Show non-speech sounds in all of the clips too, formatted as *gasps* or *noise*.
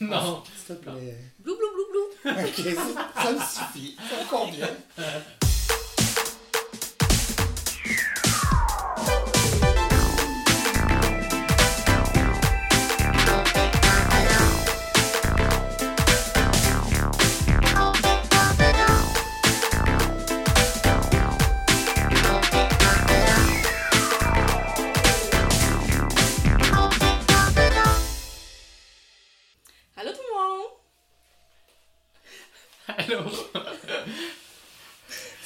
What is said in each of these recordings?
Non. S'il te plaît. Blou, blou, blou, blou. Ok, ça, ça me suffit. Ça me convient.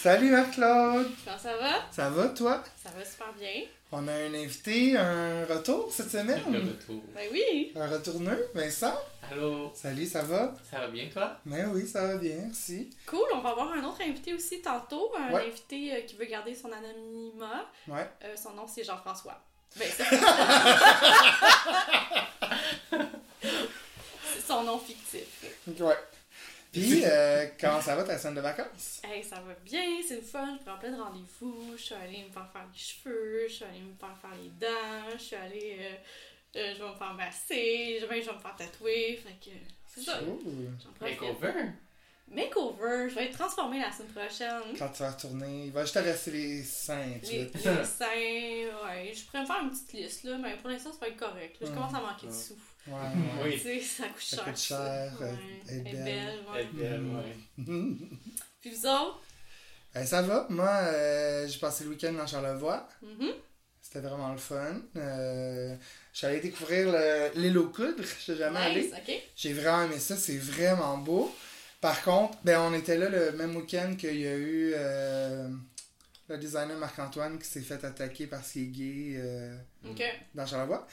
Salut Marc-Claude. Comment ça va? Ça va, toi? Ça va super bien. On a un invité, un retour cette semaine. retour. Ben oui! Un retourneux, Vincent. Allô? Salut, ça va? Ça va bien, toi? Ben oui, ça va bien, merci. Cool, on va avoir un autre invité aussi tantôt. Un Ouais. invité euh, qui veut garder son anonymat. Ouais. Euh, son nom c'est Jean-François. Ben C'est *laughs* *laughs* son nom fictif. Ouais. Puis, euh, comment ça va ta semaine de vacances? Hey, ça va bien, c'est le fun, je prends plein de rendez-vous, je suis allée me faire faire les cheveux, je suis allée me faire faire les dents, je suis allée, euh, euh, je vais me faire masser, je vais, je vais me faire tatouer, fait que c'est ça. Makeover? Makeover, je vais être transformée la semaine prochaine. Quand tu vas retourner, il va juste te rester les seins. tu Les, les seins, ouais, je pourrais me faire une petite liste là, mais pour l'instant ça va être correct. là. Je Ouais. commence à manquer de sous. Ouais, ouais. Oui. Tu sais, ça coûte Ça cher. coûte cher, ça. Ouais. elle est Elle est belle. belle, ouais. Elle est belle, ouais. *laughs* Puis vous autres? Ben, ça va. Moi, euh, j'ai passé le week-end dans Charlevoix. Mhm. C'était vraiment le fun. Euh, je suis allé découvrir le- l'île aux coudres. Je suis jamais allé. Nice, ok. J'ai vraiment aimé ça. C'est vraiment beau. Par contre, ben, on était là le même week-end qu'il y a eu euh, le designer Marc-Antoine qui s'est fait attaquer parce qu'il est gay euh, dans Charlevoix.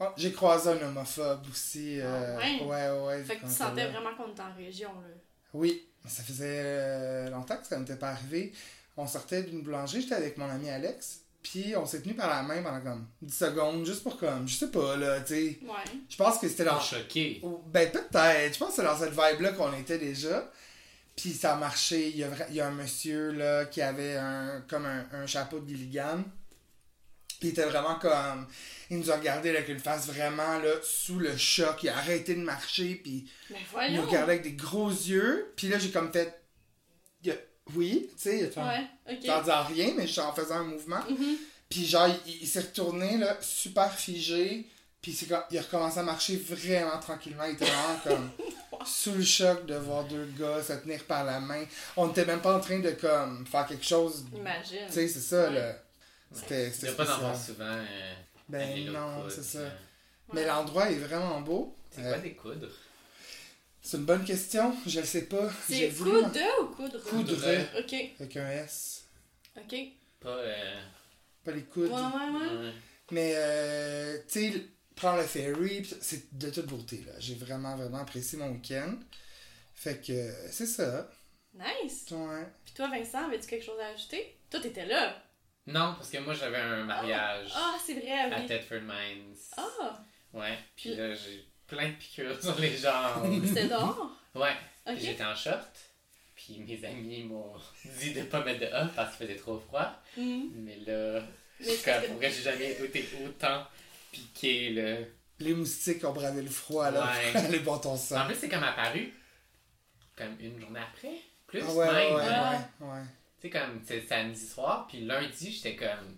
Oh, j'ai croisé un homophobe aussi. euh, Ah ouais? ouais, ouais. Fait que tu sentais là. vraiment qu'on était en région là. Oui, mais ça faisait euh, longtemps que ça m'était pas arrivé. On sortait d'une boulangerie, j'étais avec mon ami Alex, puis on s'est tenu par la main pendant comme 10 secondes, juste pour comme, je sais pas, là, tu sais. Ouais. Je pense que c'était dans... choqué. Ben peut-être, je pense que c'est dans cette vibe-là qu'on était déjà. Puis ça a marché, il y a, il y a un monsieur là qui avait un comme un, un chapeau de Gilligan. Puis il était vraiment comme... Il nous a regardé avec une face vraiment là, sous le choc. Il a arrêté de marcher, puis il nous regardait avec des gros yeux. Puis là, j'ai comme fait. Oui, tu sais, a Ouais, en disant rien, mais en faisant un mouvement. Mhm. Puis genre, il, il s'est retourné, là, super figé. Puis c'est quand il a recommencé à marcher vraiment tranquillement. Il était vraiment comme *laughs* sous le choc de voir deux gars se tenir par la main. On n'était même pas en train de comme faire quelque chose. Imagine. Tu sais, c'est ça, Ouais. là. C'était Il n'y a pas d'en spécial. voir souvent. euh, Ben non, c'est ça. euh. Mais l'endroit est vraiment beau. C'est Euh, quoi des coudres? c'est une bonne question. Je le sais pas. C'est voulu coudre ou coudre? Coudre. Ok, avec un S. ok. Pas. Euh... Pas les coudes. ouais, ouais. ouais. Mais, euh, tu sais, prendre le ferry, c'est de toute beauté, là. J'ai vraiment, vraiment apprécié mon week-end. Fait que, euh, c'est ça. Nice. Ouais. Puis toi, Vincent, avais-tu quelque chose à ajouter? Toi, t'étais là. Non, parce que moi j'avais un mariage Ah, c'est vrai, à oui. Thetford Mines. Ah, Ouais. Puis là, j'ai plein de piqûres *laughs* sur les jambes. *laughs* c'était dehors? ouais. Ok. Puis j'étais en short. Puis mes amis m'ont *laughs* dit de pas mettre de off parce qu'il faisait trop froid. Mhm. Mais là, Mais comme, c'était- pour vrai, j'ai jamais été autant piqué, là? Les moustiques ont bravé le froid, là, Ouais. aller boire ton En plus, c'est comme apparu comme une journée après. Plus, Ah ouais, ouais, même. ouais, Ah. ouais, ouais. Tu sais, comme, c'est samedi soir, puis lundi, j'étais comme.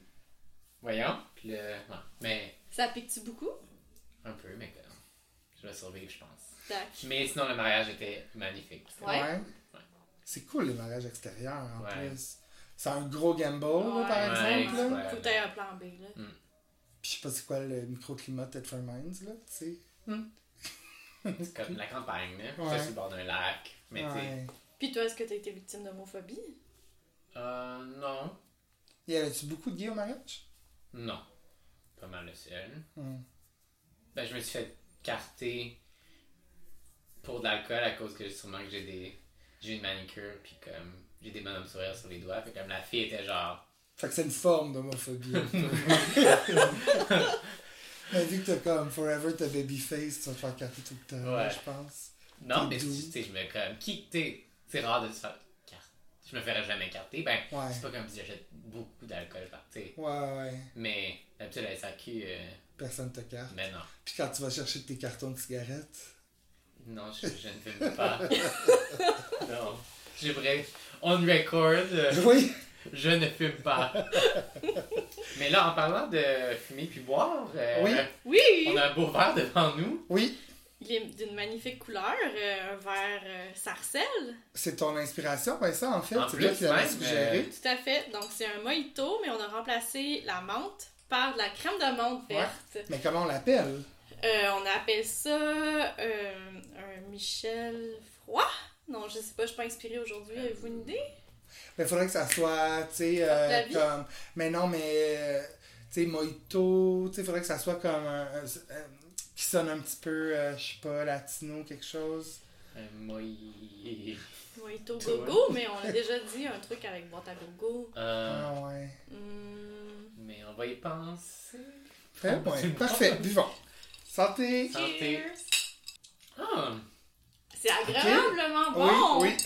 Voyons. Puis là, non. Mais, Ça pique-tu beaucoup? un peu, mais comme. Je vais survivre, je pense. Tac. Mais sinon, le mariage était magnifique. C'était- Ouais. Ouais. C'est cool, les mariages extérieurs, en Ouais. plus. C'est un gros gamble, là, par Ouais, exemple, là. Faut que t'aies un plan B, là. Puis je sais pas c'est quoi le microclimat de Thetford Mines, là, tu sais. C'est comme la campagne, là. Ouais. Ça, sur le bord d'un lac. Mais tu sais. Ouais. Puis toi, est-ce que t'as été victime d'homophobie? Euh, non. Y avait-tu beaucoup de gays au mariage? Non. Pas mal le seul. Hmm. Ben, je me suis fait carter pour de l'alcool à cause que sûrement que j'ai des. J'ai une manicure, puis comme. J'ai des bonhommes sourires sur les doigts. Fait comme la fille était genre. Fait que c'est une forme d'homophobie. *laughs* Mais vu que t'as comme Forever ta baby face, tu vas te faire carter tout le temps, Ouais. je pense. Non, T'es mais tu sais, je me comme. Qui. t'sais, C'est rare de se faire. Je me ferais jamais carter. Ben, Ouais. c'est pas comme si j'achète beaucoup d'alcool, tu sais. Ouais, ouais. Mais d'habitude, la SAQ, euh, Personne te carte. ben non. Puis quand tu vas chercher tes cartons de cigarettes, Non, je, je ne fume pas. *laughs* non. J'ai vrai. On record, euh, Oui, *laughs* je ne fume pas. *laughs* Mais là, en parlant de fumer puis boire, euh, Oui. Oui! on a un beau verre devant nous. oui. Il est d'une magnifique couleur, euh, un vert euh, sarcelle. C'est ton inspiration, ben ça, en fait. En C'est plus, toi qui suggéré. Tout à fait. Donc, c'est un mojito, mais on a remplacé la menthe par de la crème de menthe Ouais. verte. Mais comment on l'appelle? Euh, on appelle ça euh, un Michel Froid? Non, je sais pas, je suis pas inspirée aujourd'hui. Avez-vous une idée? Mais faudrait que ça soit, tu sais, euh, comme. Mais non, mais. euh, Tu sais, mojito, tu sais, faudrait que ça soit comme. un- un- un- qui sonne un petit peu, euh, je sais pas, latino, quelque chose. Un moi. Mojito gogo, mais on a déjà dit un truc avec boîte à gogo. Euh, Ah ouais. Hmm, mais on va y penser. Très Parfait, buvons. Santé! Santé. cheers. Ah! C'est agréablement bon! Oui, oui.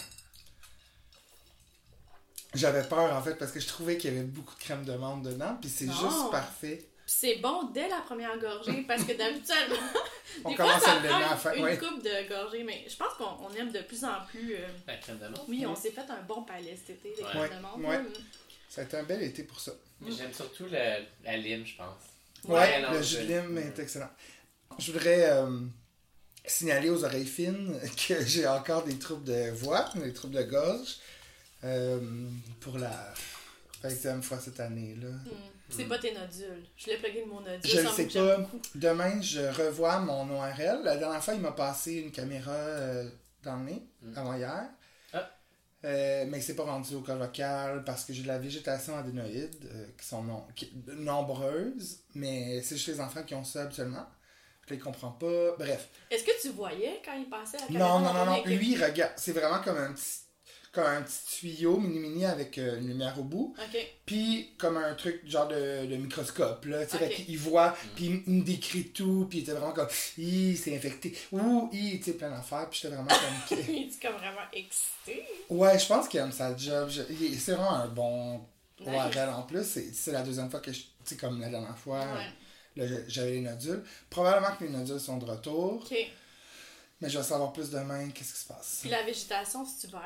J'avais peur en fait parce que je trouvais qu'il y avait beaucoup de crème de menthe dedans, puis c'est juste parfait. Puis c'est bon dès la première gorgée parce que d'habitude, *laughs* On des fois commence ça à le donner à la prend fin. une Ouais. coupe de gorgée, mais je pense qu'on on aime de plus en plus. euh, La crème de menthe. Oui, on s'est fait un bon palais cet été, les Ouais. crèmes de menthe. Là. Ça a été un bel été pour ça. Mais j'aime surtout la, la lime, je pense. Ouais, Ouais, le jus de lime est excellent. Je voudrais euh, signaler aux oreilles fines *laughs* que j'ai encore des troubles de voix, des troubles de gorge euh, pour la 20e fois cette année-là. Hmm. C'est pas tes nodules. Je voulais plugger le mot nodule. Je le ça sais pas. beaucoup. Demain, je revois mon ORL. La dernière fois, il m'a passé une caméra euh, dans le nez, Mm. avant hier. Ah. Euh, mais c'est pas rendu au corps vocal parce que j'ai de la végétation adénoïde euh, qui sont non- qui- nombreuses, mais c'est juste les enfants qui ont ça habituellement. Je les comprends pas. Bref. Est-ce que tu voyais quand il passait la caméra Non, non, non, non. Lui, il regarde. C'est vraiment comme un petit, comme un petit tuyau mini-mini avec euh, une lumière au bout. Ok. Puis comme un truc genre de, de microscope, là. Tu sais, qu'il voit, puis il, il me décrit tout, puis il était vraiment comme, Hi, c'est infecté. Ou, hi, tu sais, plein d'affaires, puis j'étais vraiment comme. *laughs* il est comme vraiment excité. ouais, je pense qu'il aime sa job. Je- il- C'est vraiment un bon Nice. En plus. C'est la deuxième fois que je. Tu sais, comme la dernière fois, Ouais. j'avais les nodules. Probablement que les nodules sont de retour, mais je vais savoir plus demain qu'est-ce qui se passe. Puis la végétation, c'est-tu vert?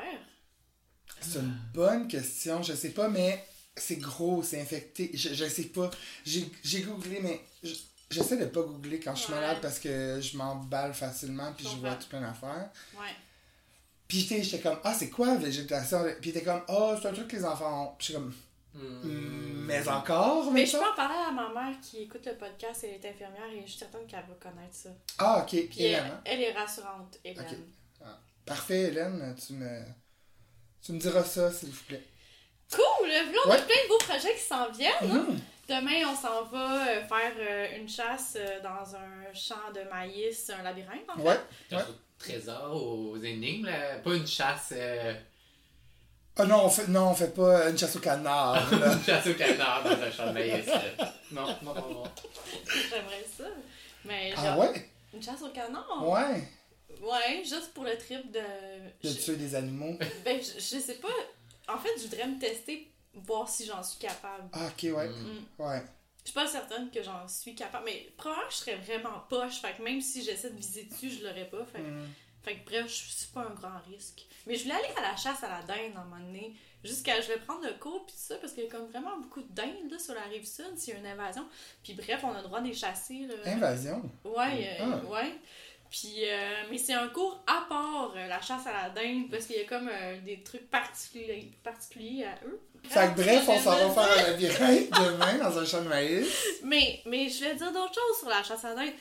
C'est une bonne question, je sais pas, mais c'est gros, c'est infecté. Je, je sais pas. J'ai j'ai googlé, mais je- j'essaie de pas googler quand je suis Ouais. malade parce que je m'emballe facilement puis Je je vois tout plein d'affaires. Ouais. Puis j'étais comme, ah, c'est quoi la végétation? Puis t'es comme, oh, c'est un truc que les enfants ont. Puis j'étais comme, Hmm. Mais encore, Mais je peux en parler à ma mère qui écoute le podcast, elle est infirmière et je suis certaine qu'elle va connaître ça. Ah, ok, Puis Hélène, elle, hein? elle est rassurante, Hélène. Ok. Parfait, Hélène, tu me. Tu me diras ça, s'il vous plaît. Cool! Là, on a Ouais. plein de beaux projets qui s'en viennent. Mhm. Demain, on s'en va euh, faire euh, une chasse euh, dans un champ de maïs, un labyrinthe en fait. Ouais. Trésor, aux énigmes, là. pas une chasse. euh, Ah non, on fait, non, on fait pas une chasse au canard, *laughs* une chasse au canard dans un champ de maïs. là. Non, non, non, non. J'aimerais ça. Mais ah genre, ouais? une chasse au canard? Ouais. Ouais, juste pour le trip de. De je- tuer des animaux. Ben, je, je sais pas. En fait, je voudrais me tester, voir si j'en suis capable. Ah, ok, ouais. Mm. Mm. Ouais. Je suis pas certaine que j'en suis capable, mais probablement que je serais vraiment poche. Fait que même si j'essaie de viser dessus, je l'aurais pas. Fait, que- Mm. fait que bref, je suis pas un grand risque. Mais je voulais aller à la chasse à la dinde à un moment donné. Jusqu'à, je vais prendre le cours pis tout ça, parce qu'il y a comme vraiment beaucoup de dindes là, sur la rive sud, s'il y a une invasion. Puis bref, on a le droit de les chasser. Là. Invasion? Ouais, euh, Ah. ouais. Puis, euh, mais c'est un cours à part, euh, la chasse à la dinde, parce qu'il y a comme euh, des trucs particuliers, particuliers à eux. Fait que bref, on s'en va faire un labyrinthe *laughs* demain dans un champ de maïs. Mais, mais je vais dire d'autres choses sur la chasse à la dinde.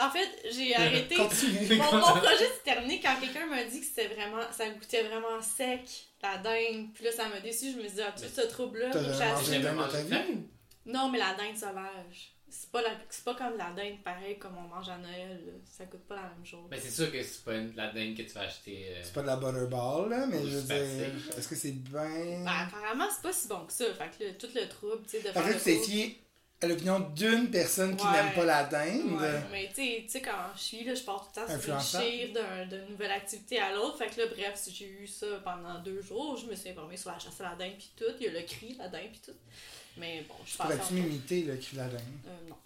En fait, j'ai *laughs* arrêté. Continue. Mon, mon projet s'est terminé quand quelqu'un m'a dit que c'était vraiment, ça goûtait vraiment sec, la dinde. Puis là, ça m'a déçu. Je me suis dit, ah, tout ce trouble-là J'ai mangé de vie? dinde. Non, mais la dinde sauvage. C'est pas, la, c'est pas comme la dinde pareil comme on mange à Noël. là. Ça coûte pas la même chose. Mais c'est sûr que c'est pas une- la dinde que tu vas acheter. euh, C'est pas de la butterball, là, mais je veux dire, est-ce que c'est bien? Ben, apparemment, c'est pas si bon que ça. Fait que là, tout le trouble, tu sais, de En faire fait, le tour. fié à l'opinion d'une personne qui Ouais. n'aime pas la dinde. Ouais, mais tu sais- tu sais, quand je suis là, je pars tout le temps réfléchir d'un- d'une nouvelle activité à l'autre. Fait que là, bref, si j'ai eu ça pendant deux jours, je me suis informée sur la chasse à la dinde pis tout. Il y a le cri, la dinde pis tout. Mais bon, je pense. Pourrais-tu m'imiter le cri de la dinde? Euh, non.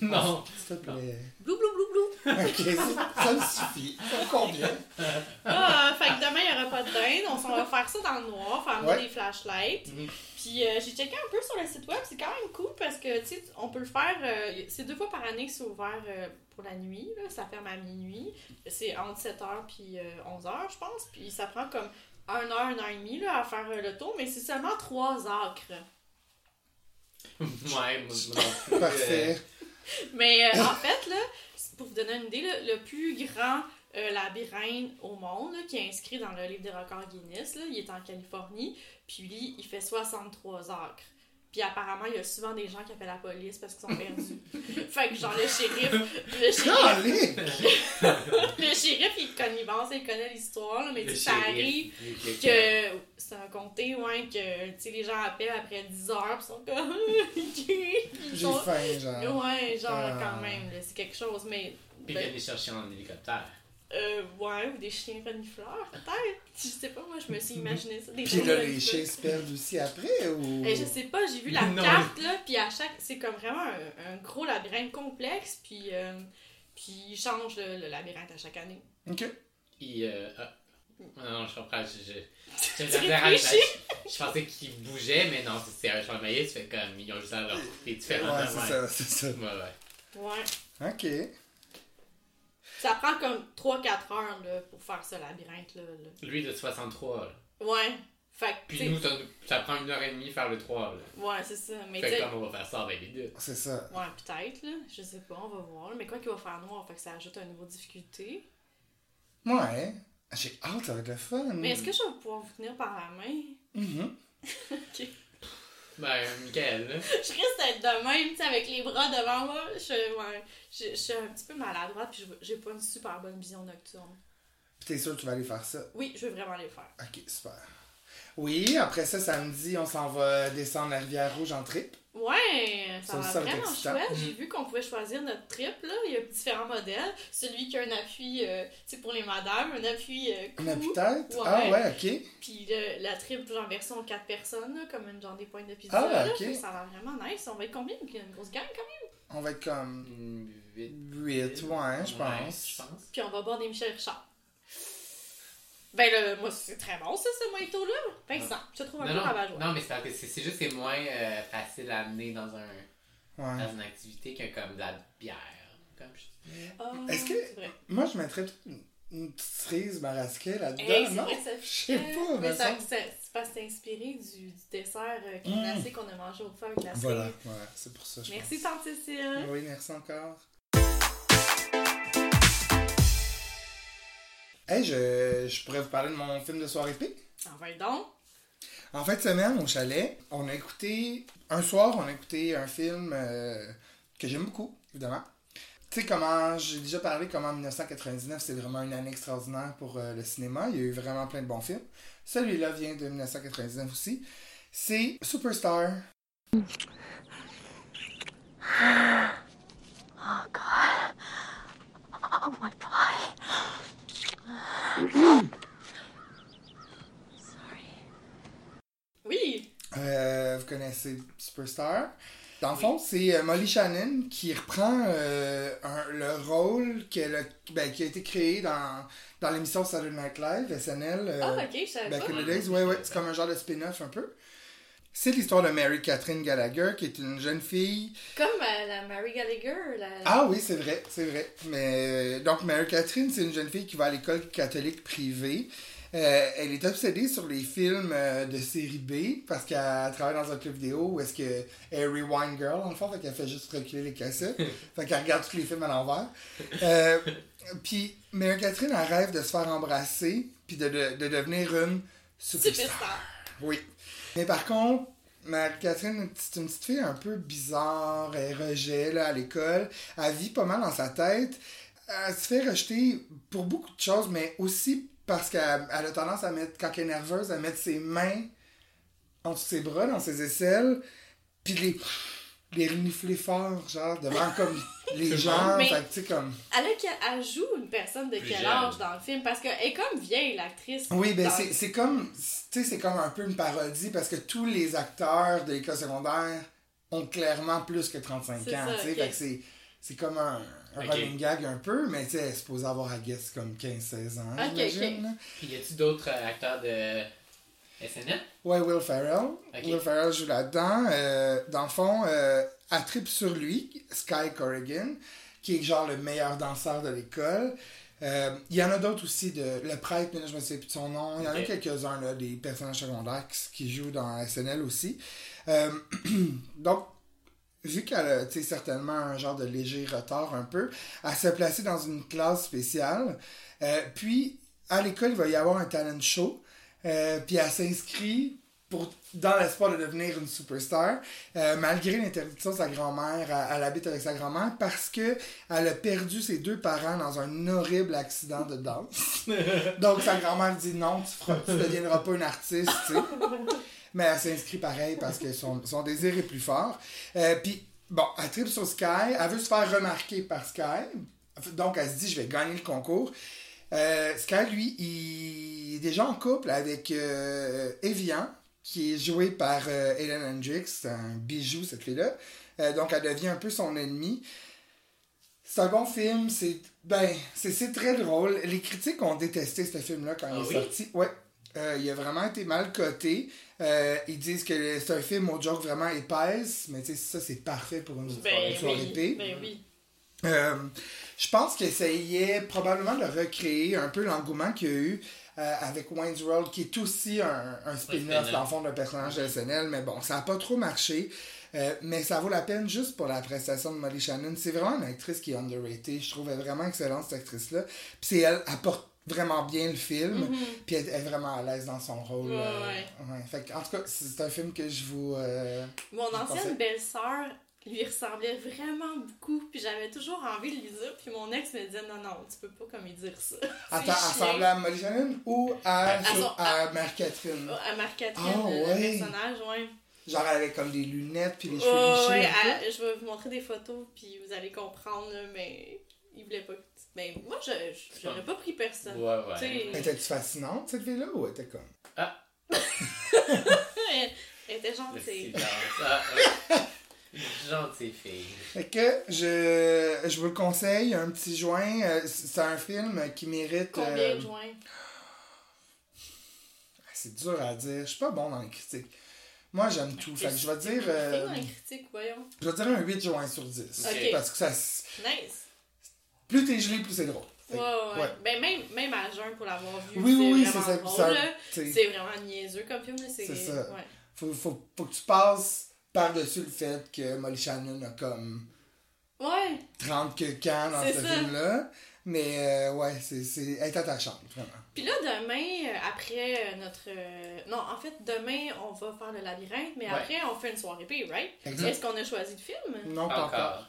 Non. S'il te plaît. Blou, blou, blou, blou. *laughs* Ok, ça, me suffit. Ça me convient. *laughs* Ah, fait que demain, il n'y aura pas de dinde. On s'en va faire ça dans le noir, faire Ouais. des flashlights. Mhm. Puis euh, j'ai checké un peu sur le site web, c'est quand même cool parce que, tu sais, on peut le faire. euh, c'est deux fois par année que c'est ouvert euh, pour la nuit. Là, ça ferme à minuit. C'est entre 7h puis 11h, je pense. Puis ça prend comme 1 heure, 1 heure et demie là, à faire euh, le tour, mais c'est seulement 3 acres. Ouais, moi, *laughs* Parfait. Mais euh, en fait, là, pour vous donner une idée, là, le plus grand euh, labyrinthe au monde, là, qui est inscrit dans le livre des records Guinness, là, il est en Californie, puis lui, il fait 63 acres. Puis apparemment, il y a souvent des gens qui appellent la police parce qu'ils sont perdus. *laughs* fait que genre le shérif, le shérif, Allez! *laughs* le shérif, il connaît, bon, ça, il connaît l'histoire, là, mais tu sais, ça arrive que c'est un comté, ouais, que tu sais, les gens appellent après 10 heures, puis ils sont comme. *laughs* J'ai faim, genre. Ouais, genre Ah. quand même, là, c'est quelque chose, mais. Puis ben, il les chercher en hélicoptère. Euh, ouais, ou des chiens renifleurs, peut-être. Je sais pas, moi, je me suis imaginé ça. Des Puis là, les chiens se perdent aussi après, ou... Eh, je sais pas, j'ai vu la Non. carte, là, puis à chaque. C'est comme vraiment un, un gros labyrinthe complexe, puis. euh, puis ils changent le, le labyrinthe à chaque année. Ok. Il, euh, ah. Non, non, je comprends. Je, je, je, Tu je- réfléchis? je- je pensais qu'ils bougeaient, mais non, c'est- un champ maïs, fait comme ils ont juste à leur couper différemment. Ouais, c'est ça, c'est ça. Ouais, ouais. Ouais. Ok. Ça prend comme 3-4 heures, là, pour faire ce labyrinthe, là. là. Lui de 63. Là. Ouais. Fait que, Puis nous, ça, prend une heure et demie faire le 3. Là. Ouais, c'est ça. Mais tu Fait que comme on va faire ça en 20 minutes. C'est ça. Ouais, peut-être, là. Je sais pas, on va voir. Mais quoi qu'il va faire noir, fait que ça ajoute un niveau de difficulté. Ouais. J'ai hâte, ça va être le fun. Mais est-ce que je vais pouvoir vous tenir par la main? Mhm. *laughs* ok. Ben, Michael, là. *laughs* Je risque d'être de même, tu sais, avec les bras devant moi. Je, ouais, je, je suis un petit peu maladroite, puis je- j'ai pas une super bonne vision nocturne. Puis t'es sûr que tu vas aller faire ça? Oui, je veux vraiment les faire. Ok, super. Oui, après ça, samedi, on s'en va descendre la rivière Rouge en trip. Ouais, ça Ça va va vraiment chouette. J'ai vu qu'on pouvait choisir notre trip, là. Il y a différents modèles. Celui qui a un appui, euh, tu sais, pour les madames, un appui euh, cou. Une appui-tête? Ouais. Ah ouais, ok. Puis le- la trip, genre version 4 personnes, là, comme une genre des points de pizza. Ah, là. ok. Fait que Ça a l'air vraiment nice. On va être combien? Une grosse gang, quand même? On va être comme Une huit. 8, ouais, je Ouais, pense. je pense. Puis on va boire des Michel Richard. Ben là, moi, c'est très bon, ça, ce mojito-là. Vincent, je te trouve un Non, peu non, rabat-joie. non, mais c'est parce que c'est c'est juste que c'est moins euh, facile à amener dans, un, Ouais. dans une activité que comme de la bière. Comme je. Ah, Est-ce que-. Moi, je mettrais une, une petite cerise marasquée là-dedans, Hey, non? vrai que ça Je sais pas, Mais ça, c'est parce que c'est inspiré du, du dessert euh, glacé qu'on a mangé au feu avec la Voilà, ouais, c'est pour ça, je Merci, pense. Tante Cécile. Oui, merci encore. Hey, je, je pourrais vous parler de mon film de soirée pique. En va donc. En fin de semaine, au chalet, on a écouté. Un soir, on a écouté un film euh, que j'aime beaucoup, évidemment. Tu sais, comment. J'ai déjà parlé comment 1999, c'est vraiment une année extraordinaire pour euh, le cinéma. Il y a eu vraiment plein de bons films. Celui-là vient de 1999 aussi. C'est Superstar. *gasps* Oh my boy. Oui. Euh, vous connaissez Superstar. Dans le fond, c'est euh, Molly Shannon qui reprend euh, un- le rôle qu'elle a- ben, qui a été créé dans, dans l'émission Saturday Night Live, SNL. euh, Ah, ok, je savais Back in the days, ouais, ouais, c'est comme un genre de spin-off un peu. C'est l'histoire de Mary Catherine Gallagher, qui est une jeune fille. Comme euh, la Mary Gallagher. La... Ah oui, c'est vrai, c'est vrai. Mais euh, donc Mary Catherine, c'est une jeune fille qui va à l'école catholique privée. Euh, elle est obsédée sur les films euh, de série B parce qu'elle travaille dans un club vidéo où est-ce que elle rewind girl en fait qu'elle fait juste reculer les cassettes. *laughs* fait qu'elle regarde tous les films à l'envers. Euh, puis Mary Catherine elle rêve de se faire embrasser puis de, de, de devenir une superstar. Superstar. Oui. Mais par contre, Marie-Catherine, c'est une petite fille un peu bizarre, elle rejet là, à l'école. Elle vit pas mal dans sa tête. Elle se fait rejeter pour beaucoup de choses, mais aussi parce qu'elle elle a tendance à mettre, quand elle est nerveuse, à mettre ses mains entre ses bras, dans ses aisselles, puis les, les renifler fort, genre, devant comme *laughs* les gens. bon. Fait que, tu sais, comme... Elle, a elle joue une personne de Plus quel jeune. âge dans le film? Parce qu'elle est comme vieille, l'actrice. Oui, ben c'est c'est comme, tu sais, c'est comme un peu une parodie parce que tous les acteurs de l'école secondaire ont clairement plus que 35 ans, tu sais, ok. fait que c'est C'est comme un, un running gag un peu, mais tu sais, elle est supposée avoir, I guess, comme 15-16 ans, Ok, j'imagine, ok. Puis y a-tu d'autres euh, acteurs de SNL? Ouais, Will Ferrell. Will Ferrell joue là-dedans. Euh, dans le fond, euh, elle tripe sur lui, Sky Corrigan, qui est genre le meilleur danseur de l'école. Euh, Il y en a d'autres aussi, de, le prêtre, mais là, je me souviens plus de son nom. Il y en a quelques-uns, là, des personnages secondaires qui, jouent dans SNL aussi. Euh, *clears throat* donc, vu qu'elle a sais, certainement un genre de léger retard un peu, elle s'est placée dans une classe spéciale. Euh, puis, à l'école, il va y avoir un talent show. Euh, puis elle s'inscrit pour, dans l'espoir de devenir une superstar, euh, malgré l'interdiction de sa grand-mère. Elle, elle habite avec sa grand-mère parce que elle a perdu ses deux parents dans un horrible accident de danse. *laughs* Donc sa grand-mère dit non, tu, feras, tu deviendras pas une artiste, tu sais. Mais elle s'inscrit pareil parce que son, son désir est plus fort. Euh, Puis, bon, elle tripe sur Sky. Elle veut se faire remarquer par Sky. Donc, elle se dit, je vais gagner le concours. Euh, Sky, lui, il est déjà en couple avec euh, Evian, qui est joué par euh, Ellen Hendricks. C'est un bijou, cette fille-là. Euh, donc, elle devient un peu son ennemie. C'est un bon film. C'est ben, c'est très drôle. Les critiques ont détesté ce film-là quand Ah il est oui? sorti. Ouais. Euh, il a vraiment été mal coté. Euh, ils disent que c'est un film aux jokes vraiment épaisse, mais tu sais, ça, c'est parfait pour une Ben soirée oui, épée. ben oui. Euh, je pense qu'il essayait probablement de recréer un peu l'engouement qu'il y a eu euh, avec Wayne's World, qui est aussi un, un spin-off dans le fond d'un personnage de SNL, mais bon, ça n'a pas trop marché. Euh, mais ça vaut la peine juste pour la prestation de Molly Shannon. C'est vraiment une actrice qui est underrated. Je trouvais vraiment excellente cette actrice-là. Puis c'est elle, elle porte vraiment bien le film. Puis elle, est vraiment à l'aise dans son rôle. Ouais, euh, ouais. ouais. Fait que, en tout cas, c'est un film que je vous. euh, Mon ancienne belle-sœur lui ressemblait vraiment beaucoup, puis j'avais toujours envie de lui dire, puis mon ex me disait non, non, tu peux pas comme lui dire ça. *laughs* Attends, elle ressemblait à Molly Shannon ou à, À son- à Mère-Catherine? À Marc-Catherine, Ah, le ouais. personnage, ouais. Genre, elle avait comme des lunettes puis les cheveux lichés. ouais, elle- je vais vous montrer des photos, puis vous allez comprendre, mais il voulait pas. que- Ben, moi, je je- j'aurais pas pris personne. Ouais, ouais. Était-tu fascinante, cette fille-là, ou elle était comme... elle, *laughs* elle était gentille. *laughs* *laughs* Gentille fille. Fait que je, je vous le conseille, un petit joint. euh, C'est un film qui mérite... Combien euh, de joints C'est dur à dire. Je suis pas bon dans les critiques. Moi, j'aime tout. Fait que je vais dire... Euh, dans les critiques, voyons. je vais dire un 8 joints sur 10. Ok. Parce que ça... Nice. Plus t'es gelé, plus c'est drôle. Ouais, ouais. Ben, même, même à jeun pour l'avoir vu, Oui, oui, oui, c'est c'est vraiment ça. C'est vraiment niaiseux comme film, là. C'est C'est ça. Ouais. faut, faut, faut que tu passes par-dessus le fait que Molly Shannon a comme... Ouais. 30 que quand dans ce film-là. Mais euh, ouais, c'est, c'est, elle est attachante, vraiment. Puis là, demain, euh, après euh, notre. euh, Non, en fait, demain, on va faire le labyrinthe, mais Ouais. après, on fait une soirée P, right? Exact. Est-ce qu'on a choisi le film? Non, Pas encore. encore.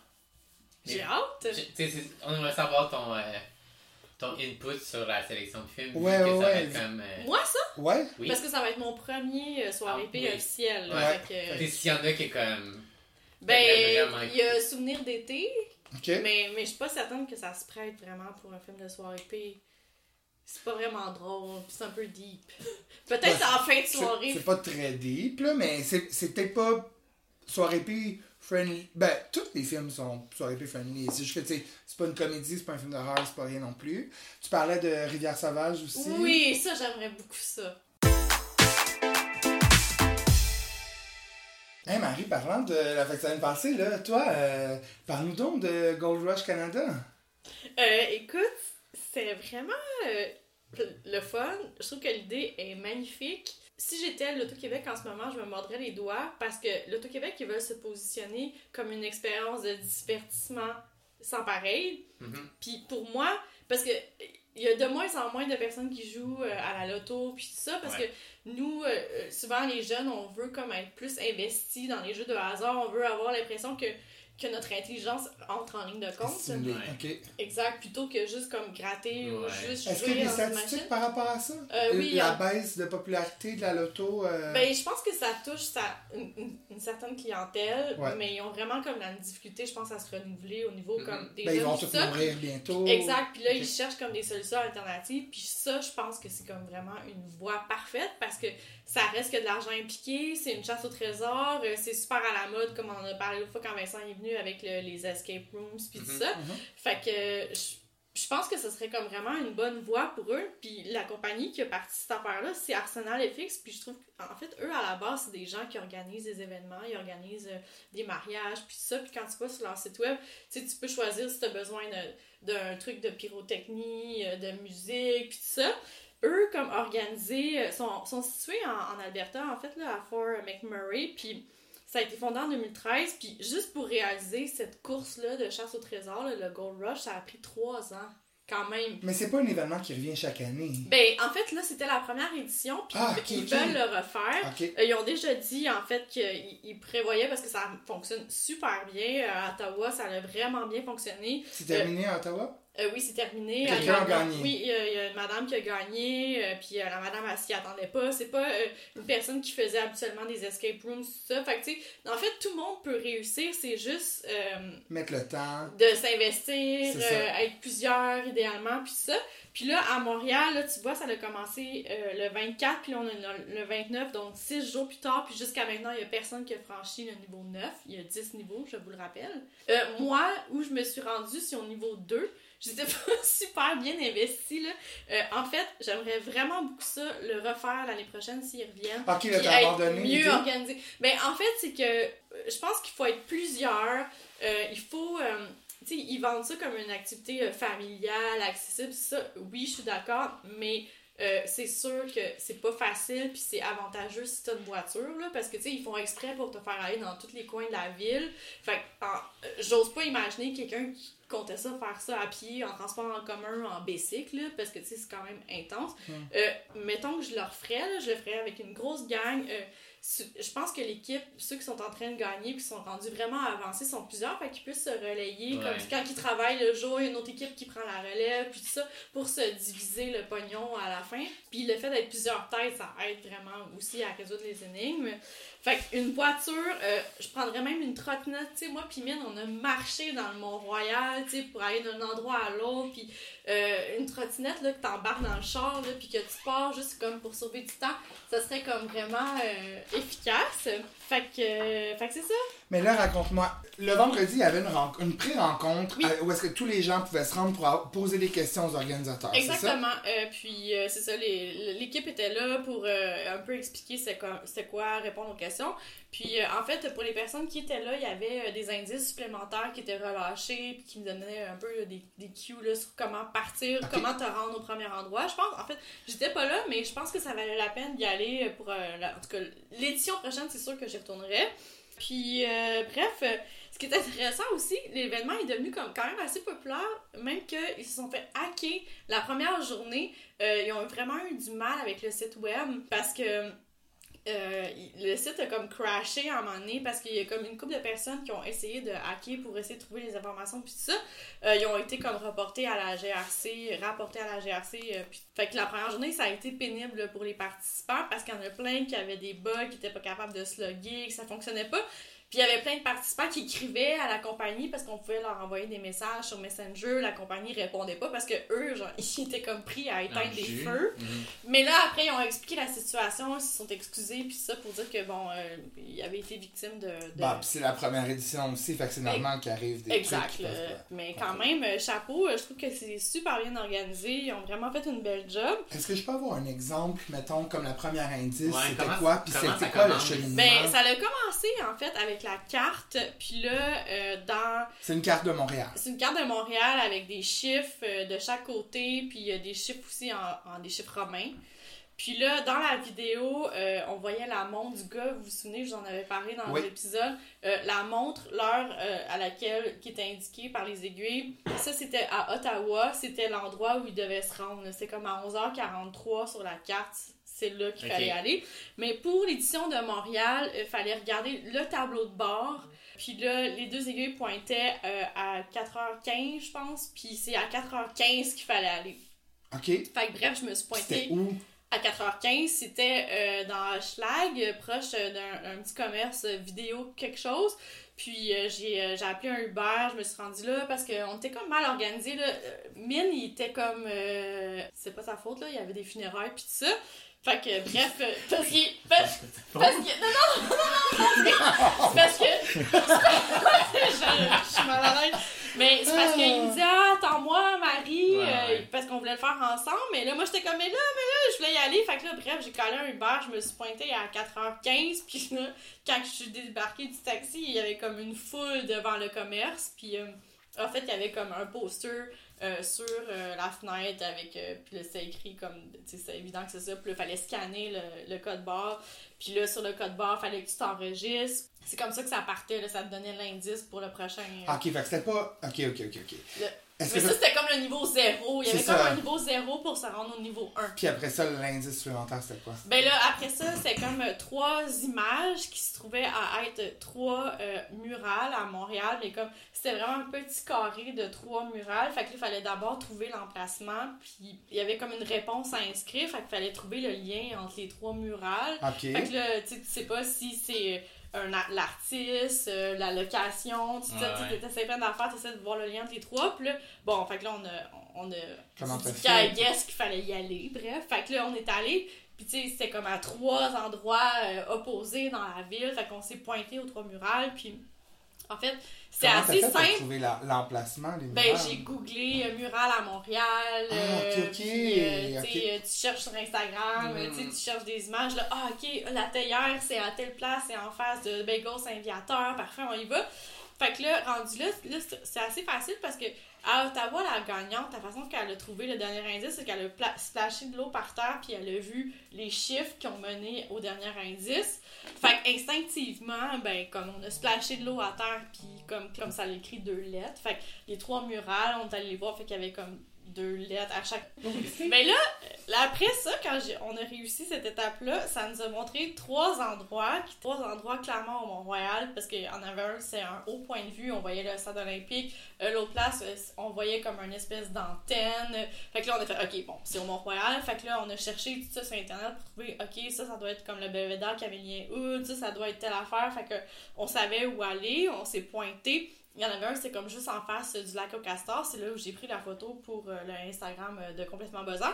J'ai hâte. On aimerait savoir ton, euh, ton input sur la sélection de films. Ouais, que ouais, ça ouais. comme. euh, Moi, ça? Ouais? oui. Parce que ça va être mon premier euh, soirée Ah, P oui. officiel. là, Ouais. que- s'il y en a qui est comme. Ben, Vraiment. il y a Souvenir d'été, Ok. mais, mais je suis pas certaine que ça se prête vraiment pour un film de soirée P. C'est pas vraiment drôle, puis c'est un peu deep. *laughs* Peut-être Ouais, en fin de C'est, soirée. c'est pas très deep, là, mais c'est, c'est peut-être pas soirée P friendly. Ben, tous les films sont soirée P friendly. C'est juste que, tu sais, c'est pas une comédie, c'est pas un film d'horreur, c'est pas rien non plus. Tu parlais de Rivière Sauvage aussi. Oui, ça, j'aimerais beaucoup ça. Hey Marie, parlant de la fête de semaine passée, là, toi, euh, parle-nous donc de Gold Rush Canada. Euh, écoute, c'est vraiment euh, le fun. Je trouve que l'idée est magnifique. Si j'étais à l'Auto-Québec en ce moment, je me mordrais les doigts parce que l'Auto-Québec, ils veulent se positionner comme une expérience de divertissement sans pareil. Mhm. Puis pour moi, parce que il y a de moins en moins de personnes qui jouent euh, à la loto puis tout ça parce Ouais. que nous euh, euh, souvent les jeunes on veut comme être plus investis dans les jeux de hasard, on veut avoir l'impression que que notre intelligence entre en ligne de compte. Ouais. Exact, plutôt que juste comme gratter ou juste Est-ce qu'il y jouer a des statistiques machine? par rapport à ça? Euh, oui, La euh, baisse de popularité de la loto. euh, Ben, je pense que ça touche ça, une, certaine clientèle, Ouais. mais ils ont vraiment comme la difficulté, je pense, à se renouveler au niveau comme des ben, ils vont mourir bientôt. Exact, puis là, ils cherchent comme des solutions alternatives, puis ça, je pense que c'est comme vraiment une voie parfaite parce que ça reste que de l'argent impliqué, c'est une chasse au trésor, euh, c'est super à la mode, comme on en a parlé l'autre fois quand Vincent est venu venu avec le- les escape rooms puis tout Mhm. ça. Mhm. Fait que je, je pense que ce serait comme vraiment une bonne voie pour eux. Puis la compagnie qui a parti cette affaire-là, c'est Arsenal FX. Puis je trouve qu'en fait, eux, à la base, c'est des gens qui organisent des événements, ils organisent euh, des mariages, puis ça. Puis quand tu vas sur leur site web, tu tu peux choisir si tu as besoin d'un truc de pyrotechnie, euh, de musique, puis tout ça. Eux, comme organisés, euh, sont, sont situés en, en Alberta, en fait, là, à Fort McMurray. Puis ça a été fondé en 2013, puis juste pour réaliser cette course-là de chasse au trésor, là, le Gold Rush, ça a pris trois ans, quand même. Mais c'est pas un événement qui revient chaque année. Ben, en fait, là, c'était la première édition, puis Ah, ils veulent le refaire. Euh, ils ont déjà dit, en fait, qu'ils ils prévoyaient, parce que ça fonctionne super bien, euh, à Ottawa, ça a vraiment bien fonctionné. C'est terminé à Ottawa? Euh, oui, c'est terminé. Quelqu'un a gagné. Oui, il y, a- il y a une madame qui a gagné, euh, puis euh, la madame, elle s'y attendait pas. C'est pas une personne qui faisait habituellement des escape rooms, tout ça. Fait que, tu sais, en fait, tout le monde peut réussir, c'est juste Mettre le temps. de s'investir, être plusieurs idéalement, puis ça. Puis là, à Montréal, là, tu vois, ça a commencé le 24, puis là, on a le, le 29, donc 6 jours plus tard, puis jusqu'à maintenant, il y a personne qui a franchi le niveau 9. Il y a 10 niveaux, je vous le rappelle. Moi, où je me suis rendue, c'est au niveau 2. J'étais *laughs* pas super bien investie, là. Euh, en fait, j'aimerais vraiment beaucoup ça, le refaire l'année prochaine s'ils reviennent. Ok, là, t'as abandonné. mieux organisé. Ben, en fait, c'est que euh, je pense qu'il faut être plusieurs. Euh, il faut. euh, tu sais, ils vendent ça comme une activité familiale, accessible, ça. Oui, je suis d'accord, mais. euh, c'est sûr que c'est pas facile puis c'est avantageux si t'as une voiture là parce que tu sais ils font exprès pour te faire aller dans tous les coins de la ville fait euh, j'ose pas imaginer quelqu'un qui comptait ça faire ça à pied en transport en commun en bicycle là, parce que tu sais c'est quand même intense euh, mettons que je le referais, là, je le ferais avec une grosse gang. euh, je pense que l'équipe, ceux qui sont en train de gagner qui sont rendus vraiment avancés, sont plusieurs, fait qu'ils puissent se relayer. Ouais. Comme quand ils travaillent le jour, il y a une autre équipe qui prend la relève, puis tout ça, pour se diviser le pognon à la fin. Puis le fait d'être plusieurs têtes, ça aide vraiment aussi à résoudre les énigmes. Fait qu'une voiture, euh, je prendrais même une trottinette. Tu sais, moi, puis Mine, on a marché dans le Mont-Royal, tu sais, pour aller d'un endroit à l'autre. Puis euh, une trottinette, là, que t'embarques dans le char, là, puis que tu pars juste comme pour sauver du temps, ça serait comme vraiment euh, efficace. Fait que, euh, fait que c'est ça. Mais là, raconte-moi. Le vendredi, il y avait une, une pré-rencontre Oui. euh, où est-ce que tous les gens pouvaient se rendre pour poser des questions aux organisateurs. Ça? Exactement. Euh, puis euh, c'est ça, les- l'équipe était là pour euh, un peu expliquer c'est quoi, quoi, répondre aux questions. Puis euh, en fait, pour les personnes qui étaient là, il y avait euh, des indices supplémentaires qui étaient relâchés puis qui me donnaient un peu euh, des, des cues là, sur comment partir, comment te rendre au premier endroit. Je pense, en fait, j'étais pas là, mais je pense que ça valait la peine d'y aller pour... euh, en tout cas, l'édition prochaine, c'est sûr que j'y retournerai. Puis euh, bref, euh, ce qui est intéressant aussi, l'événement est devenu comme quand même assez populaire, même qu'ils se sont fait hacker la première journée. euh, ils ont vraiment eu du mal avec le site web parce que euh, le site a comme crashé à un moment donné parce qu'il y a comme une couple de personnes qui ont essayé de hacker pour essayer de trouver les informations puis tout ça. Euh, ils ont été comme reportés à la GRC, rapportés à la GRC. euh, puis- Fait que la première journée, ça a été pénible pour les participants parce qu'il y en a plein qui avaient des bugs, qui étaient pas capables de se loguer, que ça fonctionnait pas. Puis il y avait plein de participants qui écrivaient à la compagnie parce qu'on pouvait leur envoyer des messages sur Messenger. La compagnie répondait pas parce que eux, genre, *laughs* ils étaient comme pris à éteindre des jus. feux. Mhm. Mais là, après, ils ont expliqué la situation, ils se sont excusés, puis ça pour dire que, bon, euh, il avait été victime de. de- Bah, c'est la première édition aussi, fait que c'est normal qu'il arrive des Exact. trucs. peuvent pas- Mais quand même, euh, chapeau, euh, je trouve que c'est super bien organisé. Ils ont vraiment fait une belle job. Est-ce que je peux avoir un exemple, mettons, comme la première indice, Ouais, c'était comment- quoi, puis c'était quoi le cheminement? Ben, ça a commencé en fait avec la carte, puis là, euh, dans. C'est une carte de Montréal. C'est une carte de Montréal avec des chiffres euh, de chaque côté, puis il y a des chiffres aussi en, en des chiffres romains. Puis là, dans la vidéo, euh, on voyait la montre du gars, vous vous souvenez, je vous en avais parlé dans Oui. l'épisode. Euh, la montre, l'heure euh, à laquelle, qui était indiquée par les aiguilles, ça c'était à Ottawa, c'était l'endroit où il devait se rendre. C'était comme à 11h43 sur la carte, c'est là qu'il fallait aller. Mais pour l'édition de Montréal, il fallait regarder le tableau de bord. Puis là, les deux aiguilles pointaient euh, à 4h15, je pense. Puis c'est à 4h15 qu'il fallait aller. OK? Fait que bref, je me suis pointée où? à 4h15. C'était euh, dans Schlag, proche d'un un petit commerce vidéo quelque chose. Puis euh, j'ai euh, j'ai appelé un Uber, je me suis rendue là parce qu'on était comme mal organisé. Euh, Mine, il était comme. euh, c'est pas sa faute, là. Il y avait des funérailles, puis tout ça. Fait que, bref, euh, parce qu'il. *laughs* Parce, parce que. Non, non, non, non, non, parce que *laughs* je, suis mal à l'aise. Mais c'est parce qu'il me dit Ah, attends-moi, Marie, euh, parce qu'on voulait le faire ensemble. Mais là, moi, j'étais comme Mais là, mais là, je voulais y aller. Fait que là, bref, j'ai collé un Uber, je me suis pointée à 4h15. Puis là, quand je suis débarquée du taxi, il y avait comme une foule devant le commerce. Puis euh, en fait, il y avait comme un poster. Euh, sur euh, la fenêtre avec euh, puis là c'était écrit comme c'est évident que c'est ça puis là fallait scanner le, le code barre puis là sur le code barre fallait que tu t'enregistres c'est comme ça que ça partait là, ça te donnait l'indice pour le prochain euh, Ok, fait que c'était pas. Ok, ok, ok, ok. Le- mais ça, c'était comme le niveau 0. Il y avait comme ça. un niveau 0 pour se rendre au niveau 1. Puis après ça, l'indice supplémentaire, c'était quoi? Ben là, après ça, c'est comme euh, trois images qui se trouvaient à être trois euh, murales à Montréal. Mais comme c'était vraiment un petit carré de trois murales, fait que là, il fallait d'abord trouver l'emplacement. Puis il y avait comme une réponse à inscrire, fait qu'il fallait trouver le lien entre les trois murales. Ok. Fait que là, tu sais, pas si c'est l'artiste, euh, la location, tu sais, Ouais, tu essaies plein d'affaires, tu essaies de voir le lien entre les trois, puis là, bon, fait que là, on a, on a Comment dit t'as qu'à fait? guess qu'il fallait y aller, bref, fait que là, on est allé, puis tu sais, c'était comme à trois endroits euh, opposés dans la ville, fait qu'on s'est pointé aux trois murales, puis en fait, c'est assez fait pour simple. trouver la- l'emplacement, les Ben, j'ai googlé euh, mural à Montréal. Ah, ok, ok, puis, euh, euh, tu cherches sur Instagram, Mm. euh, tu sais, tu cherches des images. Là, ah, ok, la théière, c'est à telle place, c'est en face de Bagel Saint-Viateur. Parfait, on y va. Fait que là, rendu là, là, c'est assez facile parce que à Ottawa, la gagnante, la façon qu'elle a trouvé le dernier indice, c'est qu'elle a pla- splashé de l'eau par terre puis elle a vu les chiffres qui ont mené au dernier indice. Fait que instinctivement, ben, comme on a splashé de l'eau à terre puis comme, comme ça l'écrit deux lettres. Fait que les trois murales, on est allé les voir, fait qu'il y avait comme deux lettres à chaque *laughs* mais là, là, après ça, quand on a réussi cette étape-là, ça nous a montré trois endroits, trois endroits clairement au Mont-Royal, parce qu'en avait un, c'est un haut point de vue, on voyait le stade olympique. Euh, L'autre place, euh, on voyait comme une espèce d'antenne. Fait que là, on a fait, OK, bon, c'est au Mont-Royal. Fait que là, on a cherché tout ça sur Internet pour trouver, OK, ça, ça doit être comme le Belvédère qui avait le lien Hood, ça, ça doit être telle affaire. Fait que on savait où aller, on s'est pointé. Il y en avait un, c'est comme juste en face du lac au Castor. C'est là où j'ai pris la photo pour euh, le Instagram euh, de Complètement Buzzant.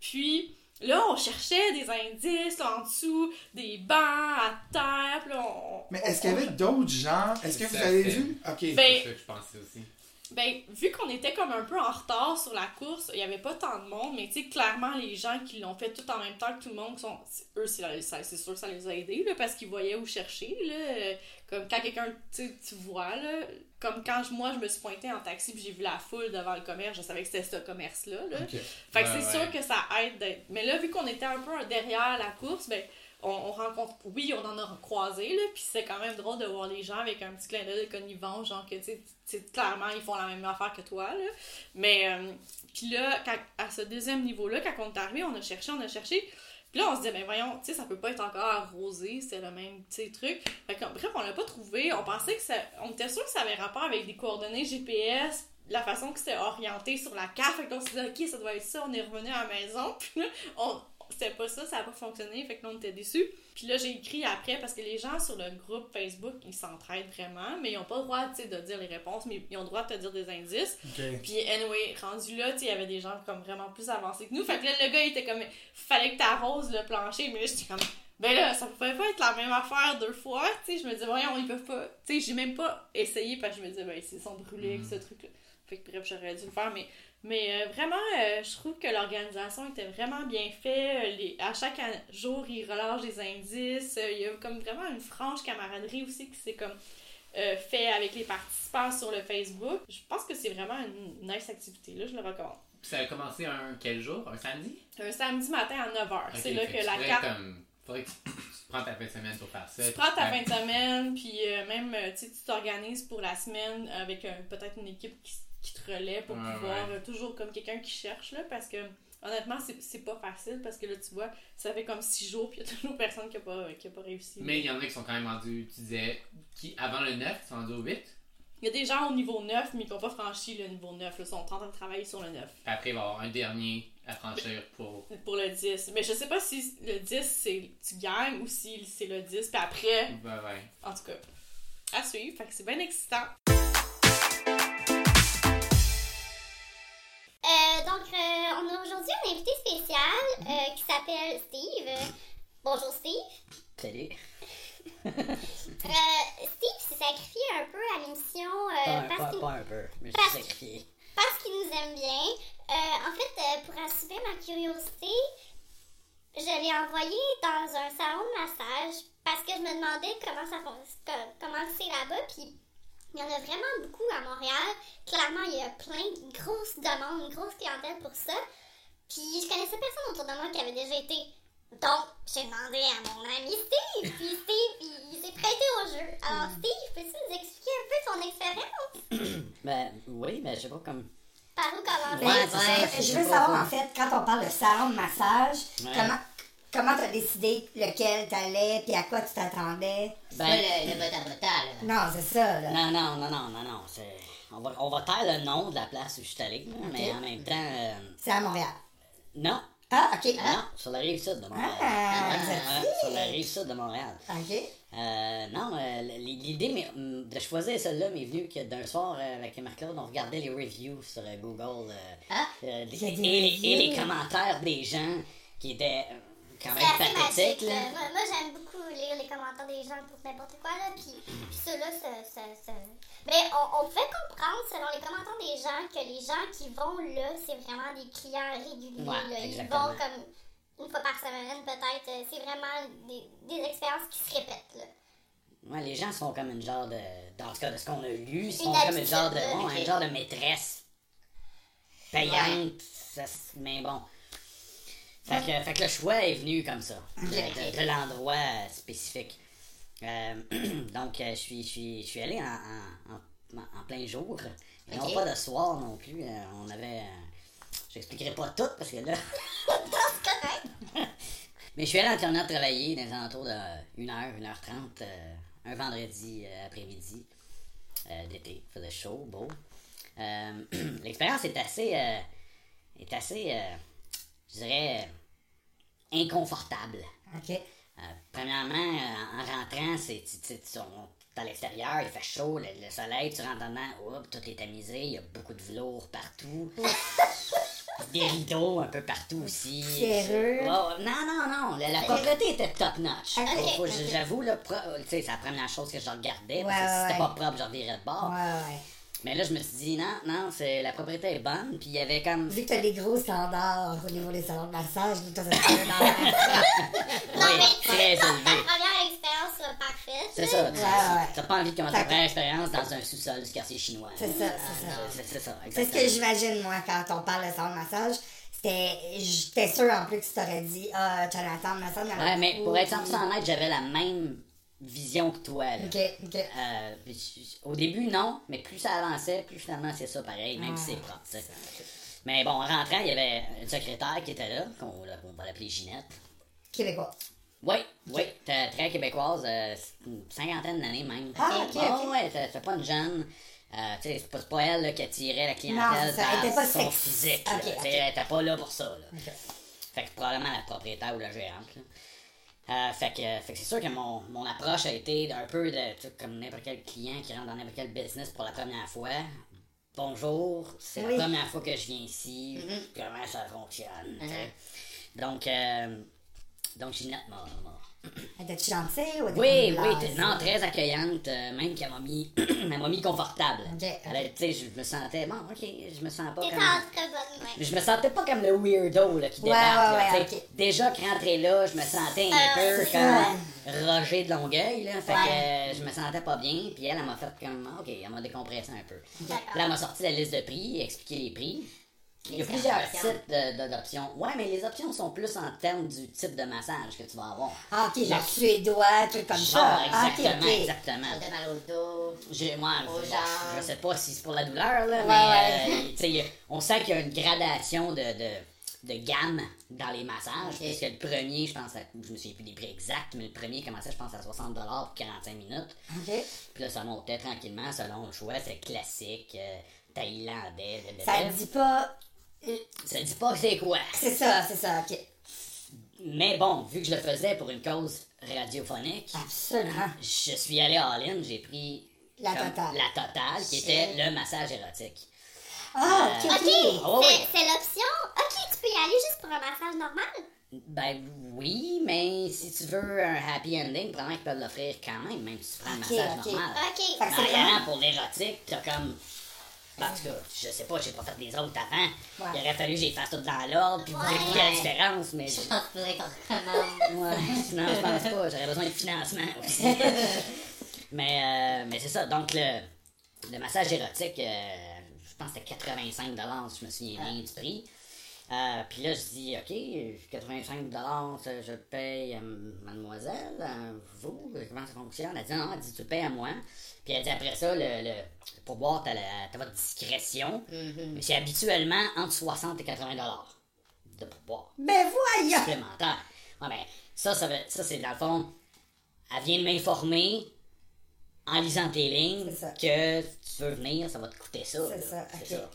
Puis là, on cherchait des indices là, en dessous, des bancs à terre. puis là, on- Mais on- est-ce qu'il y avait d'autres gens? Est-ce que C'est vous ça, avez c'est- vu? Ok. C'est Ben- ça que je pensais aussi. Ben, vu qu'on était comme un peu en retard sur la course, il y avait pas tant de monde, mais tu sais, clairement, les gens qui l'ont fait tout en même temps que tout le monde, sont, c'est- eux, c'est c'est sûr que ça les a aidés, là, parce qu'ils voyaient où chercher, là. Comme quand quelqu'un, tu sais, tu vois, là. Comme quand je- moi, je me suis pointée en taxi puis j'ai vu la foule devant le commerce, je savais que c'était ce commerce-là, là. Fait que Ouais, c'est ouais. sûr que ça aide d'être. Mais là, vu qu'on était un peu derrière la course, ben, on, on rencontre. Oui, on en a croisé, là, puis c'est quand même drôle de voir les gens avec un petit clin d'œil de connivence, genre que, tu sais, clairement, ils font la même affaire que toi, là. Mais, euh, puis là, quand- à ce deuxième niveau-là, quand on est arrivé, on a cherché, on a cherché. Puis là, on se disait, ben voyons, tu sais, ça peut pas être encore arrosé, c'est le même, tu truc. Fait que, bref, on l'a pas trouvé. On pensait que ça. On était sûr que ça avait rapport avec des coordonnées GPS, la façon que c'était orienté sur la carte. Fait que on se disait, ok, ça doit être ça. On est revenu à la maison. Puis là, on. C'était pas ça, ça a pas fonctionné, fait que là on était déçus. Puis là j'ai écrit après parce que les gens sur le groupe Facebook ils s'entraident vraiment, mais ils ont pas le droit tu sais, de dire les réponses, mais ils ont le droit de te dire des indices. Puis anyway, rendu là, tu sais, il y avait des gens comme vraiment plus avancés que nous. Fait que là, le gars, il était comme, fallait que t'arroses le plancher. Mais là, j'étais comme, ben là, ça pouvait pas être la même affaire deux fois. Tu sais, je me disais, voyons, ils peuvent pas. Tu sais, j'ai même pas essayé parce que je me disais, ben, ils sont brûlés avec ce truc-là. Fait que bref, j'aurais dû le faire. Mais, mais euh, vraiment, euh, je trouve que l'organisation était vraiment bien faite. Les, à chaque jour, ils relâchent des indices. Euh, Il y a comme vraiment une franche camaraderie aussi qui s'est comme euh, fait avec les participants sur le Facebook. Je pense que c'est vraiment une nice activité, là, je le recommande. Puis ça a commencé un quel jour? Un samedi? Un samedi matin à 9h. c'est là que tu la carte. Comme, faudrait que tu, tu prends ta fin de semaine pour faire ça. Tu prends ta fin de semaine, puis euh, même, euh, tu t'organises pour la semaine avec euh, peut-être une équipe qui, qui te relaie pour pouvoir, ouais. euh, toujours comme quelqu'un qui cherche, là, parce que honnêtement, c'est pas facile, parce que là, tu vois, ça fait comme six jours, puis il y a *laughs* toujours personne qui a pas, qui a pas réussi. Mais il y en a qui sont quand même rendus, tu disais, qui avant le 9, qui sont rendus au 8. Puis Il y a des gens au niveau 9, mais qui n'ont pas franchi le niveau 9, là, ils sont en train de travailler sur le 9. après, il va y avoir un dernier à franchir pour. Pour le 10. Mais je sais pas si le 10, c'est tu gagnes ou si c'est le 10, puis après, Ouais, ouais. En tout cas, à suivre. Fait que c'est bien excitant. Donc, euh, on a aujourd'hui un invité spécial euh, qui s'appelle Steve. Bonjour Steve. Salut. *laughs* Euh, Steve, s'est sacrifié un peu à l'émission parce pas, un peu, mais je parce- suis sacrifié. parce qu'il nous aime bien. En fait, pour assurer ma curiosité, je l'ai envoyé dans un salon de massage parce que je me demandais comment ça comment c'est là-bas. Puis il y en a vraiment beaucoup à Montréal. Clairement, il y a plein de grosses demandes, une grosse clientèle pour ça. Puis je connaissais personne autour de moi qui avait déjà été. Donc, j'ai demandé à mon ami Steve. Puis Steve, il, il s'est prêté au jeu. Alors, Steve, peux-tu nous expliquer un peu ton expérience? *coughs* Ben, oui, mais je sais pas comme. Par où commencer? Ouais, Ben, ça, je veux savoir, en fait, quand on parle de salon de massage, Ouais. comment comment t'as décidé lequel t'allais, puis à quoi tu t'attendais? Ben, Pas le, le bota-bota, là. Non, c'est ça, là. Non, non, non, non, non, non. c'est- On va, on va taire le nom de la place où je suis allé, mais en même temps. euh, C'est à Montréal. non, Ah, ok. non, sur la rive sud de Montréal. Ah, exotique. ouais, sur la rive sud de Montréal. Ok. Euh, non, euh, l'idée de choisir celle-là m'est venue que d'un soir euh, avec Marc-Claude, on regardait les reviews sur euh, Google euh, Ah, euh, et, les- et les reviews. commentaires des gens qui étaient euh, quand C'est même magique. là. Moi, moi, j'aime beaucoup lire les commentaires des gens pour n'importe quoi. Là, puis, puis ceux-là, ça, ça, ça- Mais on, on pouvait comprendre, selon les commentaires des gens, que les gens qui vont là, c'est vraiment des clients réguliers. Ouais, là. Ils vont comme une fois par semaine, peut-être. Euh, C'est vraiment des, des expériences qui se répètent. Là. Ouais, les gens sont comme une genre de. Dans le cas de ce qu'on a lu, sont Une comme une genre de. genre de maîtresse payante. ça mais bon. Fait que, fait que le choix est venu comme ça, de, de- de l'endroit spécifique. Euh, *clears throat* donc, euh, je suis, je suis, je suis allé en, en, en, plein jour. Et non Ok. pas de soir non plus. euh, on avait. J'expliquerai pas tout parce que là. *laughs* Mais je suis allé en terminant de travailler dans les alentours de 1h, 1h30, euh, un vendredi après-midi euh, d'été. Il faisait chaud, beau. *clears throat* L'expérience est assez, est assez, je dirais, euh, inconfortable. Ok. Euh, premièrement, euh, en rentrant, c'est tu- tu- tu- on- t'es à l'extérieur, il fait chaud, le, le soleil, tu rentres dedans, oups, tout est tamisé, il y a beaucoup de velours partout. Des rideaux un peu partout aussi. Oh, non, non, non, la, la propreté était top notch. Ok, Faut- faut- ok. J'avoue, c'est la première chose que je regardais, Ouais, parce que si c'était ouais. pas propre, je revirais de bord. Ouais, ouais. Mais là, je me suis dit, non, non, c'est, la propriété est bonne, puis il y avait comme. Vu que t'as des gros standards au niveau des salons de massage, se fait dans la *laughs* Non, Oui, mais très élevé. ta première expérience euh, parfaite. C'est ça. Ouais, ouais. T'as pas envie de commencer ta première expérience dans un sous-sol du quartier chinois. C'est ça, c'est ça. C'est ça, C'est ce que j'imagine, moi, quand on parle de salon de massage. C'était. J'étais sûre en plus que tu t'aurais dit, ah, Jonathan, me semble. il y en a Ouais, mais pour être 100% honnête, j'avais la même vision que toi. Là. Euh, au début, non, mais plus ça avançait, plus finalement c'est ça pareil, même si c'est propre. tu sais. Mais bon, en rentrant, il y avait une secrétaire qui était là, qu'on on va l'appeler Ginette. Québécois. Oui, oui, t'es très québécoise, euh, une cinquantaine d'années même. Ah, ok, ok. ouais, t'es pas une jeune. Euh, tu sais, c'est pas, c'est pas elle là, qui attirait la Non, clientèle c'est ça, était par pas son physique. Elle était pas là pour ça. Là. Fait que probablement la propriétaire ou la gérante. là. Euh, fait que, fait que c'est sûr que mon, mon approche a été un peu de, comme n'importe quel client qui rentre dans n'importe quel business pour la première fois. Bonjour, c'est Oui. la première fois que je viens ici. Comment ça fonctionne? sais? Donc, euh, donc Ginette m'a- m'a, Étais-tu gentille ou oui, était oui, non, très accueillante, euh, même qu'elle m'a mis, *coughs* elle m'a mis confortable. Ok, Elle Tu sais, je me sentais, bon, ok, je me sens pas T'es comme... en très bonne main. Je me sentais pas comme le weirdo là, qui Ouais, débarque. ouais, là, ouais, tu sais. ok. Déjà que rentré là, je me sentais un Euh, peu c'est comme Roger de Longueuil. Là, fait Ouais. que euh, je me sentais pas bien. Puis elle, elle m'a fait comme, ok, elle m'a décompressé un peu. Puis là, elle m'a sorti la liste de prix, expliqué les prix. Il y a plusieurs types d'options. Ouais, mais les options sont plus en termes du type de massage que tu vas avoir. Ah, ok, genre suédois, truc comme ça. Genre, Ah, ok, exactement, exactement. T'as mal au dos. J'ai, moi, Aux je, jambes. je sais pas si c'est pour la douleur, là, Ouais, mais euh, tu sais, y a- on sent qu'il y a une gradation de, de, de gamme dans les massages. Parce que le premier, je pense, à- je me souviens plus des prix exacts, mais le premier commençait, je pense, à 60$ pour 45 minutes. Ok. Puis là, ça montait tranquillement selon le choix. C'est classique, euh, thaïlandais. Ça dit pas. Ça dit pas c'est quoi. *laughs* C'est ça, c'est ça, ok. Mais bon, vu que je le faisais pour une cause radiophonique, Absolument. je suis allé all-in, j'ai pris La totale. la totale, qui était le massage érotique. Ah, ok, Ok, ok. Ah c'est ouais. c'est l'option. Ok, tu peux y aller juste pour un massage normal. Ben oui, mais si tu veux un happy ending, probablement qu'ils peuvent l'offrir quand même, même si tu prends un Ok, massage ok. normal. Ok. Fait que En c'est vraiment... pour l'érotique, t'as comme. En tout cas, je sais pas, j'ai pas fait des autres avant. Ouais. Il aurait fallu que j'y fasse tout dans l'ordre, puis vous Ouais. expliquer la différence, mais. Je pense qu'on. Ouais, non, je pense pas. J'aurais besoin de financement aussi. *laughs* mais euh, mais c'est ça. Donc, le, le massage érotique, euh, je pense que c'était 85 si je me souviens bien du prix. Euh, puis là, je dis, OK, 85 ça, je paye à m- mademoiselle, à vous, comment ça fonctionne? Elle dit, non, elle dit, tu payes à moi. Puis elle dit, après ça, le, le, pour boire, t'as, votre discrétion. Mais c'est habituellement entre 60 et 80 de pourboire Ben voyons! supplémentaire. Ouais, ben, ça, ça, veut- ça c'est dans le fond, elle vient de m'informer en lisant tes lignes que tu veux venir, ça va te coûter ça. C'est là. ça, C'est ça.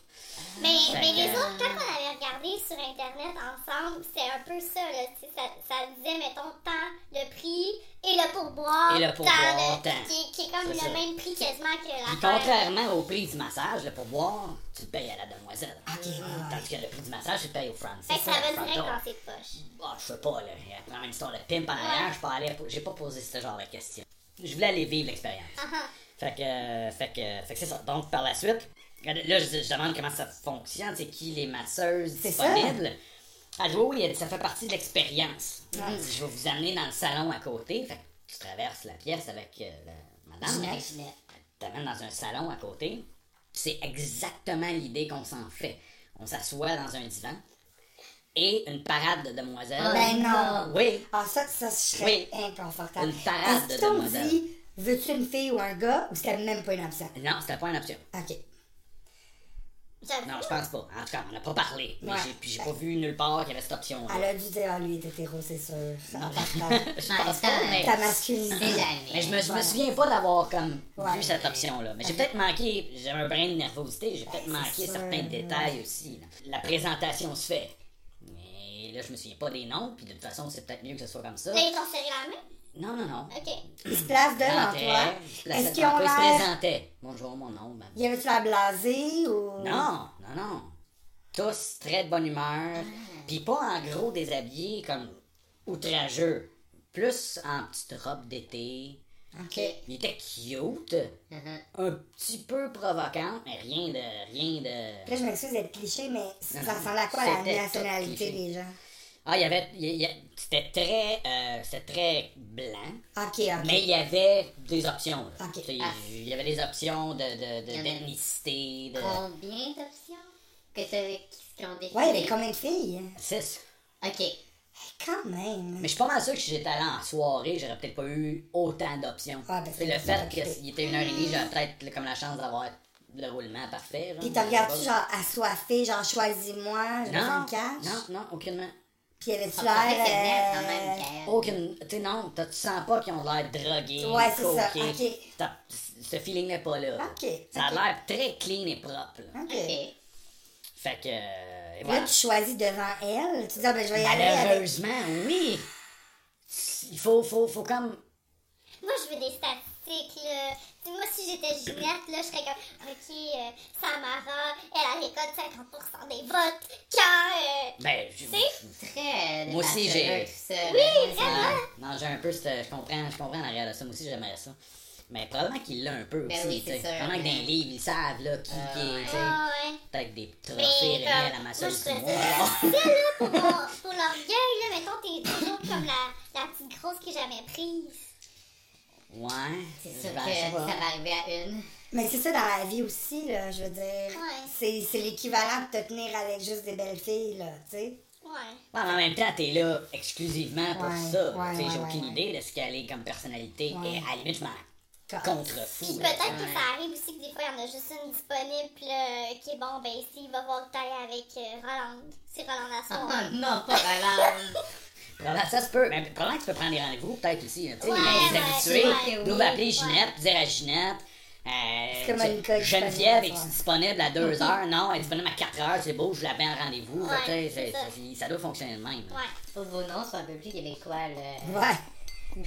Mais, mais les autres, quand on avait regardé sur Internet ensemble, c'est un peu ça, là. Ça, ça disait, mettons, tant le prix et le pourboire. Et le pourboire, tant. Qui, qui est comme le ça. même prix quasiment que la Puis contrairement au prix du massage, le pourboire, tu le payes à la demoiselle. Ok, ouais, Tandis que le prix du massage, tu le payes au Francis. Fait que ça va direct dans ses poches. Ah, je sais pas, là. Il y a une histoire de pimp en arrière. Je J'ai pas posé ce genre de questions. Je voulais aller vivre l'expérience. Ah, ah. Fait que, euh, fait que, fait que c'est ça. Donc, par la suite, là, je, je demande comment ça fonctionne, c'est qui les masseuses C'est ça. disponibles? Elle dit, oui, ça fait partie de l'expérience. Je vais vous amener dans le salon à côté. Fait que tu traverses la pièce avec euh, la madame. Ginette, t'amènes dans un salon à côté. C'est exactement l'idée qu'on s'en fait. On s'assoit dans un divan et une parade de demoiselles. Ben non! Oui, Ah, ça, ça, je serais Oui. inconfortable. Une parade de demoiselles. dit, veux-tu une fille ou un gars, ou c'était même pas une option? non, c'était pas une option. Ok. Non, je pense pas. En tout cas, on n'a pas parlé. Mais Ouais. j'ai, puis j'ai pas vu nulle part qu'il y avait cette option-là. Elle a dû dire, ah, lui, il est hétéro, c'est sûr. *laughs* Je pense pas, mais, Ta masculinité. Mais je me, je me souviens pas d'avoir comme Ouais. vu cette option-là. Mais j'ai peut-être manqué, j'ai un brin de nervosité, j'ai peut-être manqué sûr, certains ouais. détails aussi. là. La présentation se fait. Mais là, je me souviens pas des noms, puis de toute façon, c'est peut-être mieux que ce soit comme ça. Là, ils t'ont serré la main? Non, non, non. Ok. Ils se placent devant Présentait, toi. il Est-ce qu'ils ont il se l'air. présentait. Bonjour, mon nom. ben, Y avait-tu la blasée ou? Non, non, non. Tous très de bonne humeur. Puis pas en gros déshabillés comme outrageux. Plus en petite robe d'été. Ok. Il était cute. Un petit peu provocant, mais rien de. rien de. Là, je m'excuse d'être cliché, mais ça ressemble à quoi la nationalité des gens? Ah, il y avait. il y a- C'était très. euh, C'était très blanc. Ok, ok. Mais il y avait des options. là. Ok. Tu sais, Ah. Il y avait des options de, de, de- Il y en a- d'ethnicité, de. Combien d'options que t'as- qui ont défini? Ouais, il y avait combien de filles? Six. Ok. Quand même. Mais je suis pas mal sûr que si j'étais allé en soirée, j'aurais peut-être pas eu autant d'options. Ah, ben, c'est le fait qu'il était une heure et demie, j'aurais peut-être là, comme la chance d'avoir le roulement parfait. genre. Puis t'as regardé genre assoiffé, genre choisis-moi, je Non, me cache? non, non, aucunement. Puis y avait-tu l'air. même, euh. Aucune. Tu sais, non, t'as- tu sens pas qu'ils ont l'air drogués. Ouais, c'est ça, coqués. ok. T'as- Ce feeling n'est pas là. Ok, Ça a l'air très clean et propre. là. Ok. Ok. Fait que. euh, Là, voilà. tu choisis devant elle. Tu dis, ah, ben, je vais y aller avec. Malheureusement, oui. Il faut, faut, faut comme. Moi, je veux des statistiques, là. Sais, moi, si j'étais Ginette, là, je serais comme, OK, euh, Samara, elle, elle récolte 50% des votes. Quand, euh, Ben, je- Très Moi aussi, j'ai- tout ça, Oui, vraiment. Non, j'ai un peu cette. Je comprends, je comprends en arrière de ça. Moi aussi, j'aimerais ça. Mais probablement qu'il l'a un peu Ben aussi. oui, tu sais. c'est sûr, Probablement que dans les livres, ils savent là, qui, qui est. tu sais, ah, ouais. Peut-être des Mais, trophées remis à la comme, masseuse moi, du je mois. faisais ça, là, pour, mon- pour l'orgueil, là, mettons, t'es toujours comme la, la petite grosse qui est jamais prise. Ouais. C'est sûr Ben, que ça va arriver à une. Mais c'est ça dans la vie aussi, là, je veux dire. Ouais. C'est, c'est l'équivalent de te tenir avec juste des belles filles, là, tu sais. Ouais. Ouais, mais en même temps, t'es là exclusivement pour Ouais, ça. ouais, Tu sais, j'ai ouais, aucune ouais, idée de ce qu'elle est comme personnalité. Ouais. Et à la limite, je m'en contrefous. Puis peut-être que ça arrive aussi que des fois, il y en a juste une disponible, qui est bon, ben, s'il va voir le taille avec euh, Roland. C'est Roland Oh Asson. non, pas Roland. *laughs* Probablement, ça se peut. Mais probablement que tu peux prendre des rendez-vous, peut-être aussi. Tu sais, les habitués. Nous appeler Ginette, dire à Ginette. Euh, Geneviève disponible, est ouais. disponible à 2 *laughs* heures. Non, elle est disponible à 4 heures. C'est beau, je l'appelle en rendez-vous. Ça. doit fonctionner de même. Ouais. Pour vos noms, c'est un peu plus québécois, là. Ouais. Puis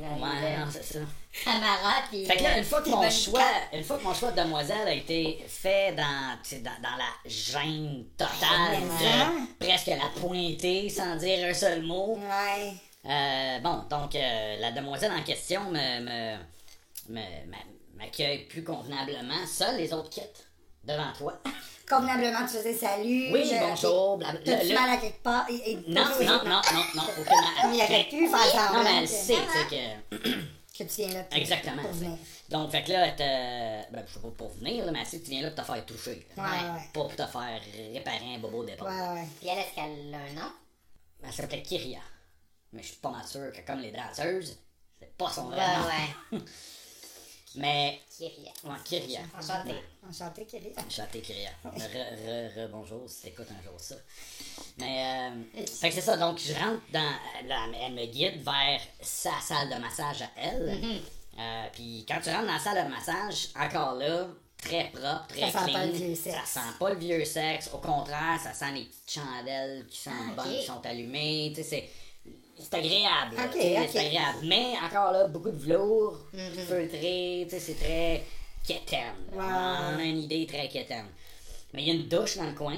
Ouais, non, c'est ça. Tamara, puis. Fait que là, une fois que mon choix, une fois que mon choix de demoiselle a été fait dans, tu sais, dans, dans la gêne totale, de presque la pointer sans dire un seul mot. Ouais. Euh, bon, donc euh, la demoiselle en question me, me, me- m'a- m'accueille plus convenablement. Seuls les autres quittent devant toi. Convenablement, tu faisais salut. Oui, je- bonjour. bla- bla- T'as-tu le- mal à quelque part? Et, et- Non, oui, non, non, *laughs* non, non, aucunement. Il aurait pu faire semblant Non, mais elle que- sait, tu sais que. *clears throat* que tu viens là. pour- Exactement. Pour venir. Donc, fait que là, elle te- ben, je sais pas pour venir, là, mais elle sait que tu viens là pour te faire toucher. Ouais, ouais. Pas pour te faire réparer un bobo d'épaule. Ouais, ouais. Puis elle, est-ce qu'elle a un nom? Elle s'appelait Kyria. Mais je suis pas mal sûr que comme les danseuses, c'est pas son vrai Ouais, nom. ouais. *laughs* Mais, Kyria. ouais, Kyria. Enchantée. Enchanté, Kelly. Chanté Kyria. Re, re, re, bonjour, si t'écoutes un jour ça. Mais, euh, fait que c'est ça, donc je rentre dans. là, elle me guide vers sa salle de massage à elle. Euh, Puis quand tu rentres dans la salle de massage, encore là, très propre, très Ça sent clean. pas le vieux sexe. Ça sent pas le vieux sexe. Au contraire, ça sent les petites chandelles qui sont Ah, bonnes, qui sont allumées. Tu sais, c'est. C'est agréable. là. C'est agréable. Mais encore là, beaucoup de velours, feutré, tu sais, c'est très quétaine. Ouais. On a une idée très quétaine. Mais il y a une douche dans le coin.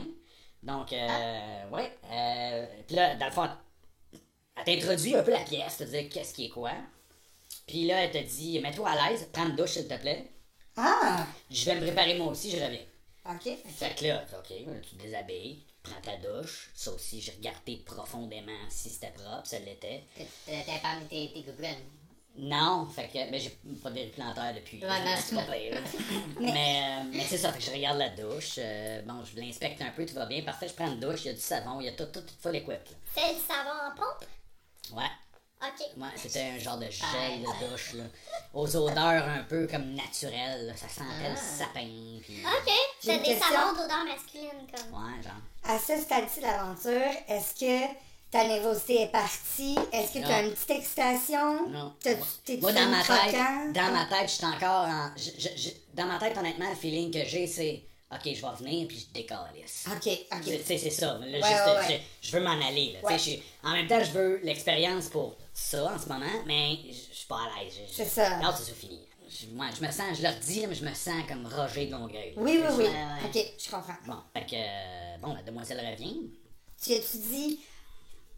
Donc, euh, Ah. ouais. Euh, puis là, dans le fond, elle t'introduit un peu la pièce, te dit qu'est-ce qui est quoi. Puis là, elle te dit, mets-toi à l'aise, prends une douche s'il te plaît. Ah! Je vais me préparer moi aussi, je reviens. Ok. Fait que là, ok, tu te déshabilles, prends ta douche. Ça aussi, j'ai regardé profondément si c'était propre, ça l'était. T'as pas mis tes, tes gougounes. Non, fait que, mais j'ai pas de plantaire depuis. Ouais, non. c'est pas pire. *laughs* mais euh, mais c'est ça, fait que je regarde la douche. euh, bon, je l'inspecte un peu, tout va bien. Parfait, je prends une douche, il y a du savon, il y a tout, tout, tout full équipe. là. C'est du savon en pompe? Ouais. Ok. Ouais, c'était un genre de gel de douche, là. Aux odeurs un peu comme naturelles, là. Ça sentait le sapin, puis... Ok. J'ai des question. savons d'odeur masculine, comme. Ouais, genre... À ce stade-ci de l'aventure, est-ce que ta nervosité est partie? Est-ce que tu as Non. une petite excitation? Non. T'as- T'es-tu Moi, dans ma tête, croquant? dans ma tête, je suis encore en... je- je- je- dans ma tête, honnêtement, le feeling que j'ai, c'est... OK, je vais venir, puis je décalisse. Ok, Tu ok. sais, c'est ça. Là, Ouais, juste, ouais, ouais. Je, je veux m'en aller. Là, Tu je en même temps, je veux l'expérience pour ça en ce moment, mais je je suis pas à l'aise. C'est ça. Là, c'est fini. Je, moi, je me sens, je leur dis, mais je me sens comme Roger de Longueuil. Oui, oui, oui. Ok, je comprends. Bon, fait que, euh, bon, la demoiselle revient. Tu as-tu dit.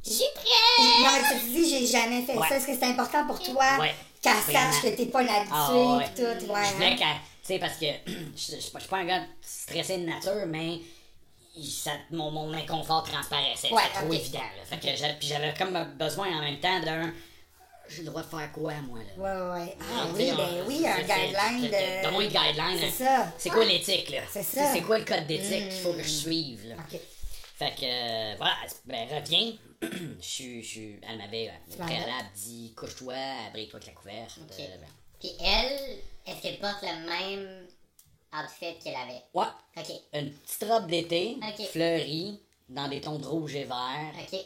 Suis prête! Non, tu dis, j'ai jamais fait ça. Est-ce que c'est important pour toi Ouais. qu'elle sache que t'es pas une habituée Ah, tout? Ouais, Je voulais hein? Sais, parce que *clears throat* je suis pas- un gars stressé de nature, mais ça, mon, mon inconfort transparaissait. Ouais, C'était trop évident. Là. Fait que j'avais, puis j'avais comme besoin en même temps d'un. J'ai le droit de faire quoi, moi, là? Ouais, ouais. Ah Tu oui, ben oui, un guideline de. Donne-moi une guideline. C'est ça. C'est quoi l'éthique, là? C'est ça. C'est quoi le code d'éthique qu'il faut que je suive, là? Ok. Fait que, euh, voilà, ben, reviens. *clears throat* Je je elle m'avait, euh, au vas préalable, dit couche-toi, abrite-toi avec la couverte. Ok. euh, ben. Puis elle, est-ce qu'elle porte le même outfit qu'elle avait? Ouais, Ok. une petite robe d'été, fleurie, dans des tons de rouge et vert. Ok.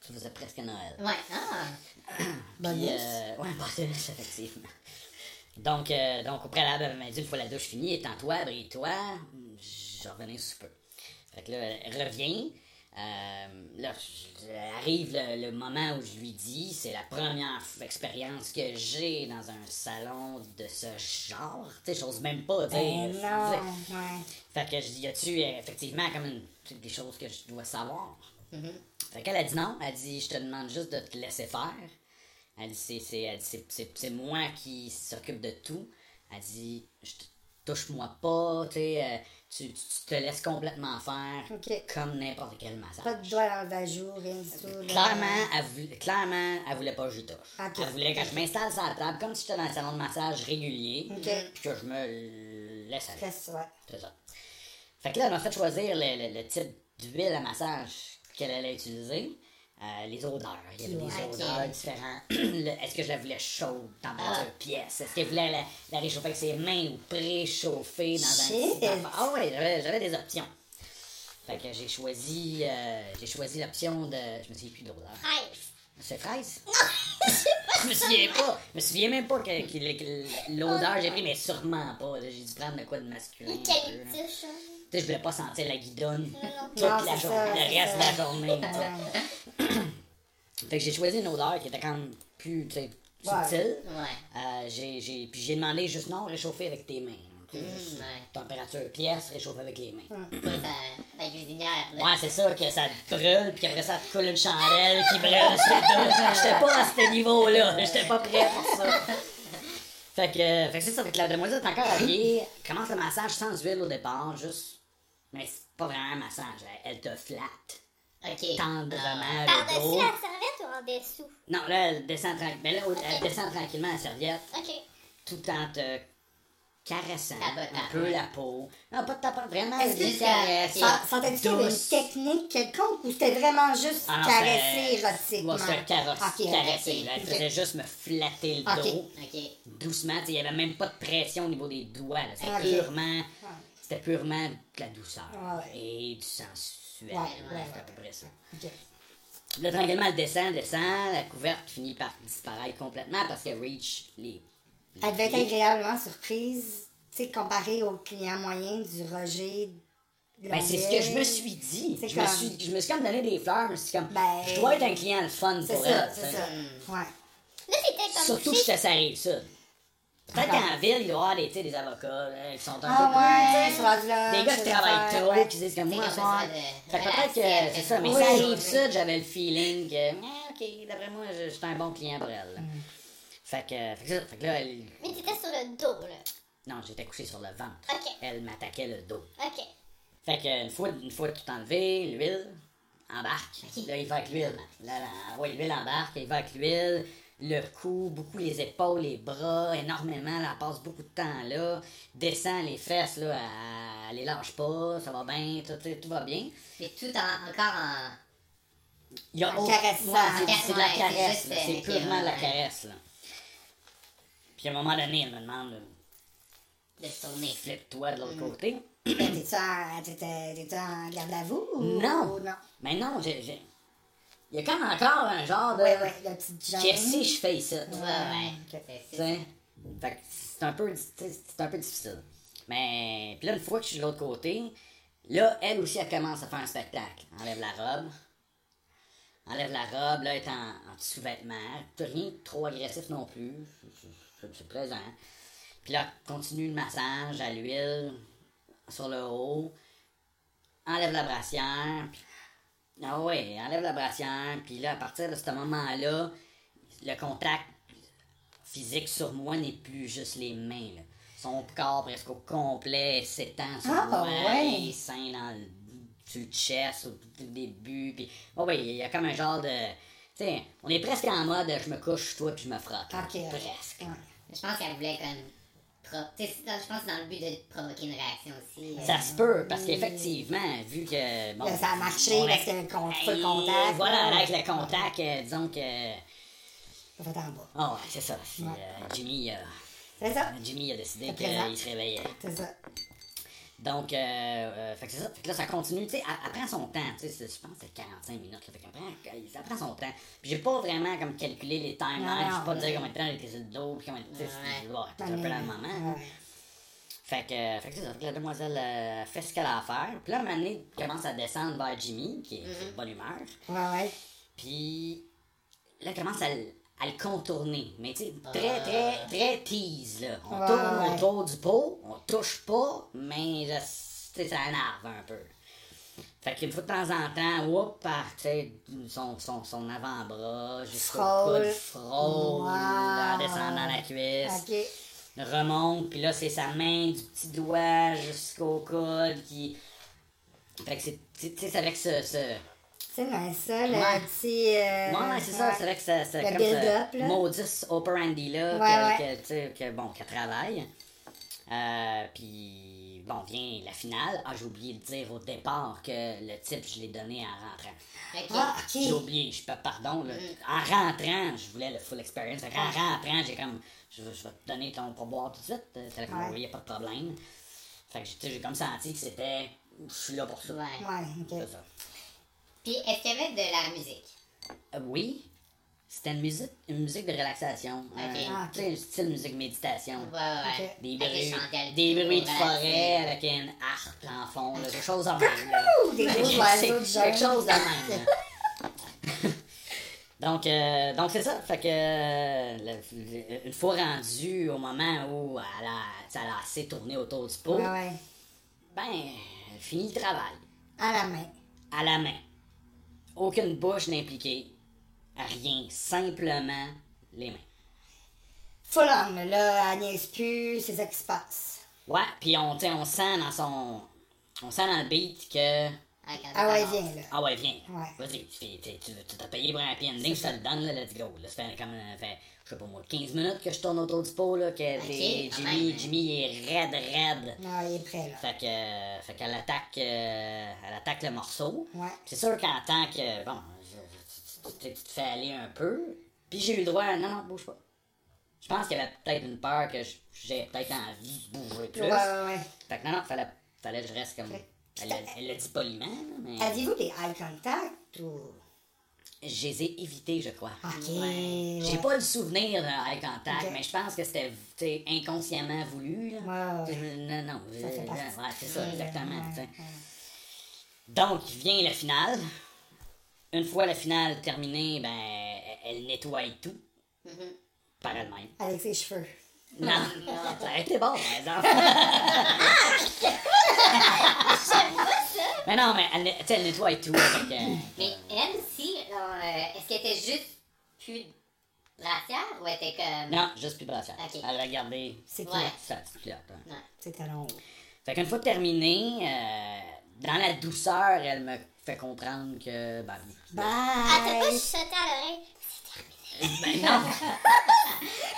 Ça faisait presque Noël. Ouais. Ah. *clears throat* Nuit. euh, ouais, bonus, effectivement. Donc, euh, donc, au préalable, elle m'a dit, une fois la douche finie, étends-toi, brille-toi, je revenais sous peu. Fait que là, elle revient. Euh, là, arrive le, le moment où je lui dis, c'est la première expérience que j'ai dans un salon de ce genre. Tu sais, j'ose même pas dire. Ben tu non, ouais. Fait que je dis, y a-tu euh, effectivement comme une- des choses que je dois savoir? Fait qu'elle a dit non. Elle dit, je te demande juste de te laisser faire. Elle dit, c'est, elle dit, c'est, moi qui s'occupe de tout. Elle dit, je te- touche-moi pas, tu sais, euh, tu, tu te laisses complètement faire comme n'importe quel massage. Pas de doigt dans le vajou, rien du tout. Clairement, elle voulait, clairement, elle voulait pas que je touche. Elle voulait que je m'installe sur la table comme si j'étais dans un salon de massage régulier, Ok. puis que je me laisse aller. Ouais. C'est ça. Fait que là, elle m'a fait choisir le, le- le type d'huile à massage qu'elle allait utiliser. Euh, les odeurs. Il y avait des odeurs différentes. *clears throat* Est-ce que je la voulais chaude, température pièce? Est-ce qu'elle voulait la, la réchauffer avec ses mains ou préchauffer dans un petit? Ah ouais, j'avais, j'avais des options. Fait que j'ai choisi, euh, j'ai choisi l'option de... Je me souviens plus de l'odeur. Fraise. C'est fraise? *laughs* je me souviens pas. Je me souviens même pas que, que- que l'odeur j'ai pris, mais sûrement pas. J'ai dû prendre de quoi de masculin. Eucalyptus. Sais, je voulais pas sentir la guidonne toute Non, la journée, le reste de la journée. Fait que j'ai choisi une odeur qui était quand même plus, tu sais, Ouais. subtil. Ouais. Euh, j'ai, j'ai, puis j'ai demandé juste non, réchauffer avec tes mains. Mm, ouais. Température pièce, réchauffer avec les mains. Pas ta, ta cuisinière. là. Ouais, c'est ça, que ça te brûle, puis après ça te coule une chandelle qui brûle. J'étais j'étais pas à ce niveau-là, j'étais pas prêt pour ça. Fait que, fait que c'est ça, fait que la demoiselle est encore habillée, commence le massage sans huile au départ, juste. Mais c'est pas vraiment un massage, elle, elle te flatte Ok. tendrement Par-dessus le dos. la serviette ou en dessous? Non, là, elle descend, tranquille- mais là, elle descend tranquillement la serviette, Ok. tout en te caressant un peu la peau. Non, pas de tapotant, vraiment, Est-ce que une technique quelconque ou c'était vraiment juste Ah non, caresser érotiquement? Ouais, c'était caresse- caresser. là. Elle faisait juste me flatter le dos. Doucement. Il n'y avait même pas de pression au niveau des doigts. C'était purement. C'était purement de la douceur. Ah ouais. Et du sensuel. Ouais, Ouais, ouais, C'était à peu près ça. Ok. Là, tranquillement, elle descend, descend. La couverte finit par disparaître complètement parce qu'elle reach les. Elle devait être agréablement surprise, tu sais, comparée au client moyen du Roger. Ben, c'est ce que je me suis dit. C'est Je me, suis, je me suis comme donné des fleurs. Je me suis comme. Ben, je dois être un client le fun C'est pour ça, elle. c'est ça. Ouais. Là, t'étais comme Surtout que je te arrive ça. Peut-être qu'en ville, il doit y avoir des, avocats là, qui sont un peu Ah plus- ouais, rendu là. Des gars qui travaillent trop, ouais. qui disent que moi, comme ça. Fait que peut-être que c'est ça, mais Oui. ça arrive ça, j'avais le feeling que, ah, ok, d'après moi, je, je suis un bon client pour elle. là. Mm. Fait que, fait que, ça, fait que là, elle- Mais t'étais sur le dos, là. non, j'étais couché sur le ventre. Ok. Elle m'attaquait le dos. Ok. Fait que, une fois, une fois tout enlevé, l'huile embarque. Là, il va avec l'huile. Là, là, ouais, l'huile embarque, il va avec l'huile. Le cou, beaucoup les épaules, les bras, énormément. Là, elle passe beaucoup de temps là. Descend les fesses, là, elle, elle les lâche pas, ça va bien, tout, tout, tout va bien. Mais tout en, encore en. Il y a autre-. Ouais, c'est, de la caresse, euh, c'est purement de la ouais. caresse. Là. Puis à un moment donné, elle me demande de tourner. flippe-toi de l'autre côté. Ben, T'es-tu en, en garde à vous? ou- Non. ou non. Mais non, j'ai, j'ai- il y a comme encore un genre de. Ouais, ouais, le petit genre. Qu'est-ce que je fais ça? Ouais, ouais. Fait que c'est un peu, c'est un peu difficile. Mais, puis là, une fois que je suis de l'autre côté, là, elle aussi, elle commence à faire un spectacle. Enlève la robe. Enlève la robe, là, elle est en, en sous-vêtements. Rien de trop agressif non plus. C'est- plaisant. Puis là, continue le massage à l'huile sur le haut. Enlève la brassière. puis- Ah ouais, enlève la brassière. Puis là, à partir de ce moment-là, le contact physique sur moi n'est plus juste les mains. là. Son corps presque au complet s'étend sur Ah, moi, ouais. les seins dans le, sur le chest au tout début. Puis, oh oui, il y a comme un genre de. Tu sais, on est presque en mode je me couche toi puis je me frotte. ok. Presque. Ouais. Je pense qu'elle voulait comme. Je pense que c'est dans le but de provoquer une réaction aussi. euh, Ça se peut, parce qu'effectivement, vu que. Bon, Là, ça a marché parce que le con- feu Hey, contact, Voilà, là. avec le contact, euh, disons que. Ça fait en bas. Oh, ouais, c'est ça. Puis, euh, Jimmy, euh, C'est ça? Jimmy a décidé qu'il se réveillait. C'est ça. Donc, euh, euh, fait que c'est ça. Fait que là, ça continue. Tu sais, elle, elle prend son temps. Tu sais, je pense que c'est 45 minutes. Là, fait prend, ça prend son temps. Puis j'ai pas vraiment comme calculé les timelines. Je peux pas dire combien de temps elle était sur le dos. Puis combien de temps. C'est un peu dans le moment. Ouais. Fait que, euh, fait que c'est ça. Fait que la demoiselle euh, fait ce qu'elle a à faire. Puis là, un moment donné, elle commence à descendre vers Jimmy, qui est est de bonne humeur. Ouais, ouais. Puis là, elle commence à, à le contourner. Mais tu sais, très, très, très tease, là. On Ouais, tourne ouais. autour du pot, on touche pas, mais sais, ça énerve un peu. Fait qu'une fois de temps en temps, whoop, par, son, son, son avant-bras jusqu'au coude, frôle, Wow. en descendant la cuisse remonte, puis là, c'est sa main du petit doigt jusqu'au coude qui. Fait que c'est. C'est avec ce. ce... C'est nice, ça, le Ouais. petit. euh, Ouais, ouais, c'est ça, c'est avec ce. ce Le comme ce là. modus operandi-là, Ouais, que, ouais. que, que, bon, qu'elle travaille. Euh, puis, bon, vient la finale. Ah, j'ai oublié de dire au départ que le type, je l'ai donné en rentrant. Ah, J'ai oublié, je peux, pardon. Là. En rentrant, je voulais le full experience. Fait qu'en rentrant, j'ai comme, je, je vais te donner ton pourboire tout de suite. euh, T'as comme, Ouais. il n'y a pas de problème. Fait que j'ai comme senti que c'était, je suis là pour ça. Ouais. Ouais, ok. C'est ça. Puis est-ce qu'il y avait de la musique? Euh, oui, c'était une musique, une musique de relaxation. Ok. Un- Ah, ok. Tu sais, un style musique méditation. Ouais, ouais. Des bruits, des bruits de forêt avec une harpe en fond, là, quelque chose de même. là. Des gros C'est oiseaux de quelque chose de même. *laughs* Donc, euh, donc c'est ça. Fait que euh, le- une fois rendu au moment où elle a, elle a assez tourné autour du pot, Ouais, ouais. ben, elle finit le travail. À la main. À la main. Aucune bouche n'impliquée. Rien. Simplement les mains. Full on, là, elle niaise plus, c'est ça qui se passe. Ouais, puis on, on sent dans son. On sent dans le beat que. Ah ouais, viens, là. Ah ouais, viens. Ouais. Vas-y, tu t'as payé pour un happy ending, je te le donne, là, let's go. Là, ça fait comme, euh, fait, je sais pas moi, 15 minutes que je tourne autour du pot, là, que Jimmy, même. Jimmy est raide, raide. Non, il est prêt, là. Fait que, euh, fait qu'elle attaque, euh, elle attaque le morceau. Ouais. C'est sûr qu'en tant que, bon, tu, te fais aller un peu. Puis j'ai eu le droit, à- non, non, bouge pas. Je pense qu'il y avait peut-être une peur que j'ai peut-être envie de bouger plus. Ouais, ouais, ouais. Fait que non, non, fallait, fallait que je reste comme. Elle l'a- dit poliment, mais. Aviez-vous des eye contact ou? Je les ai évités, je crois. Ok. J'ai pas le souvenir d'un eye contact, mais je pense que c'était inconsciemment voulu. Là. Ouais, ouais. Euh, Non, non. Ça fait euh, partie. ouais, c'est ça, Ouais, exactement. Donc, vient la finale. Une fois la finale terminée, ben, elle- elle nettoie tout. Par elle-même. Avec ses cheveux. Non, ça a été bon, par exemple. *laughs* mais non, mais elle, tu sais, elle nettoie tout. Avec, euh, Mais elle aussi, euh, est-ce qu'elle était juste plus brassière ou elle était comme. non, juste plus brassière. Ok. Elle a gardé C'est Ouais. clair. sa petite hein. Non. C'est. Fait qu'une fois terminé, euh, dans la douceur, elle me fait comprendre que. Ben, Ah, t'as pas Bye! chuchoté à l'oreille? Ben *laughs* non,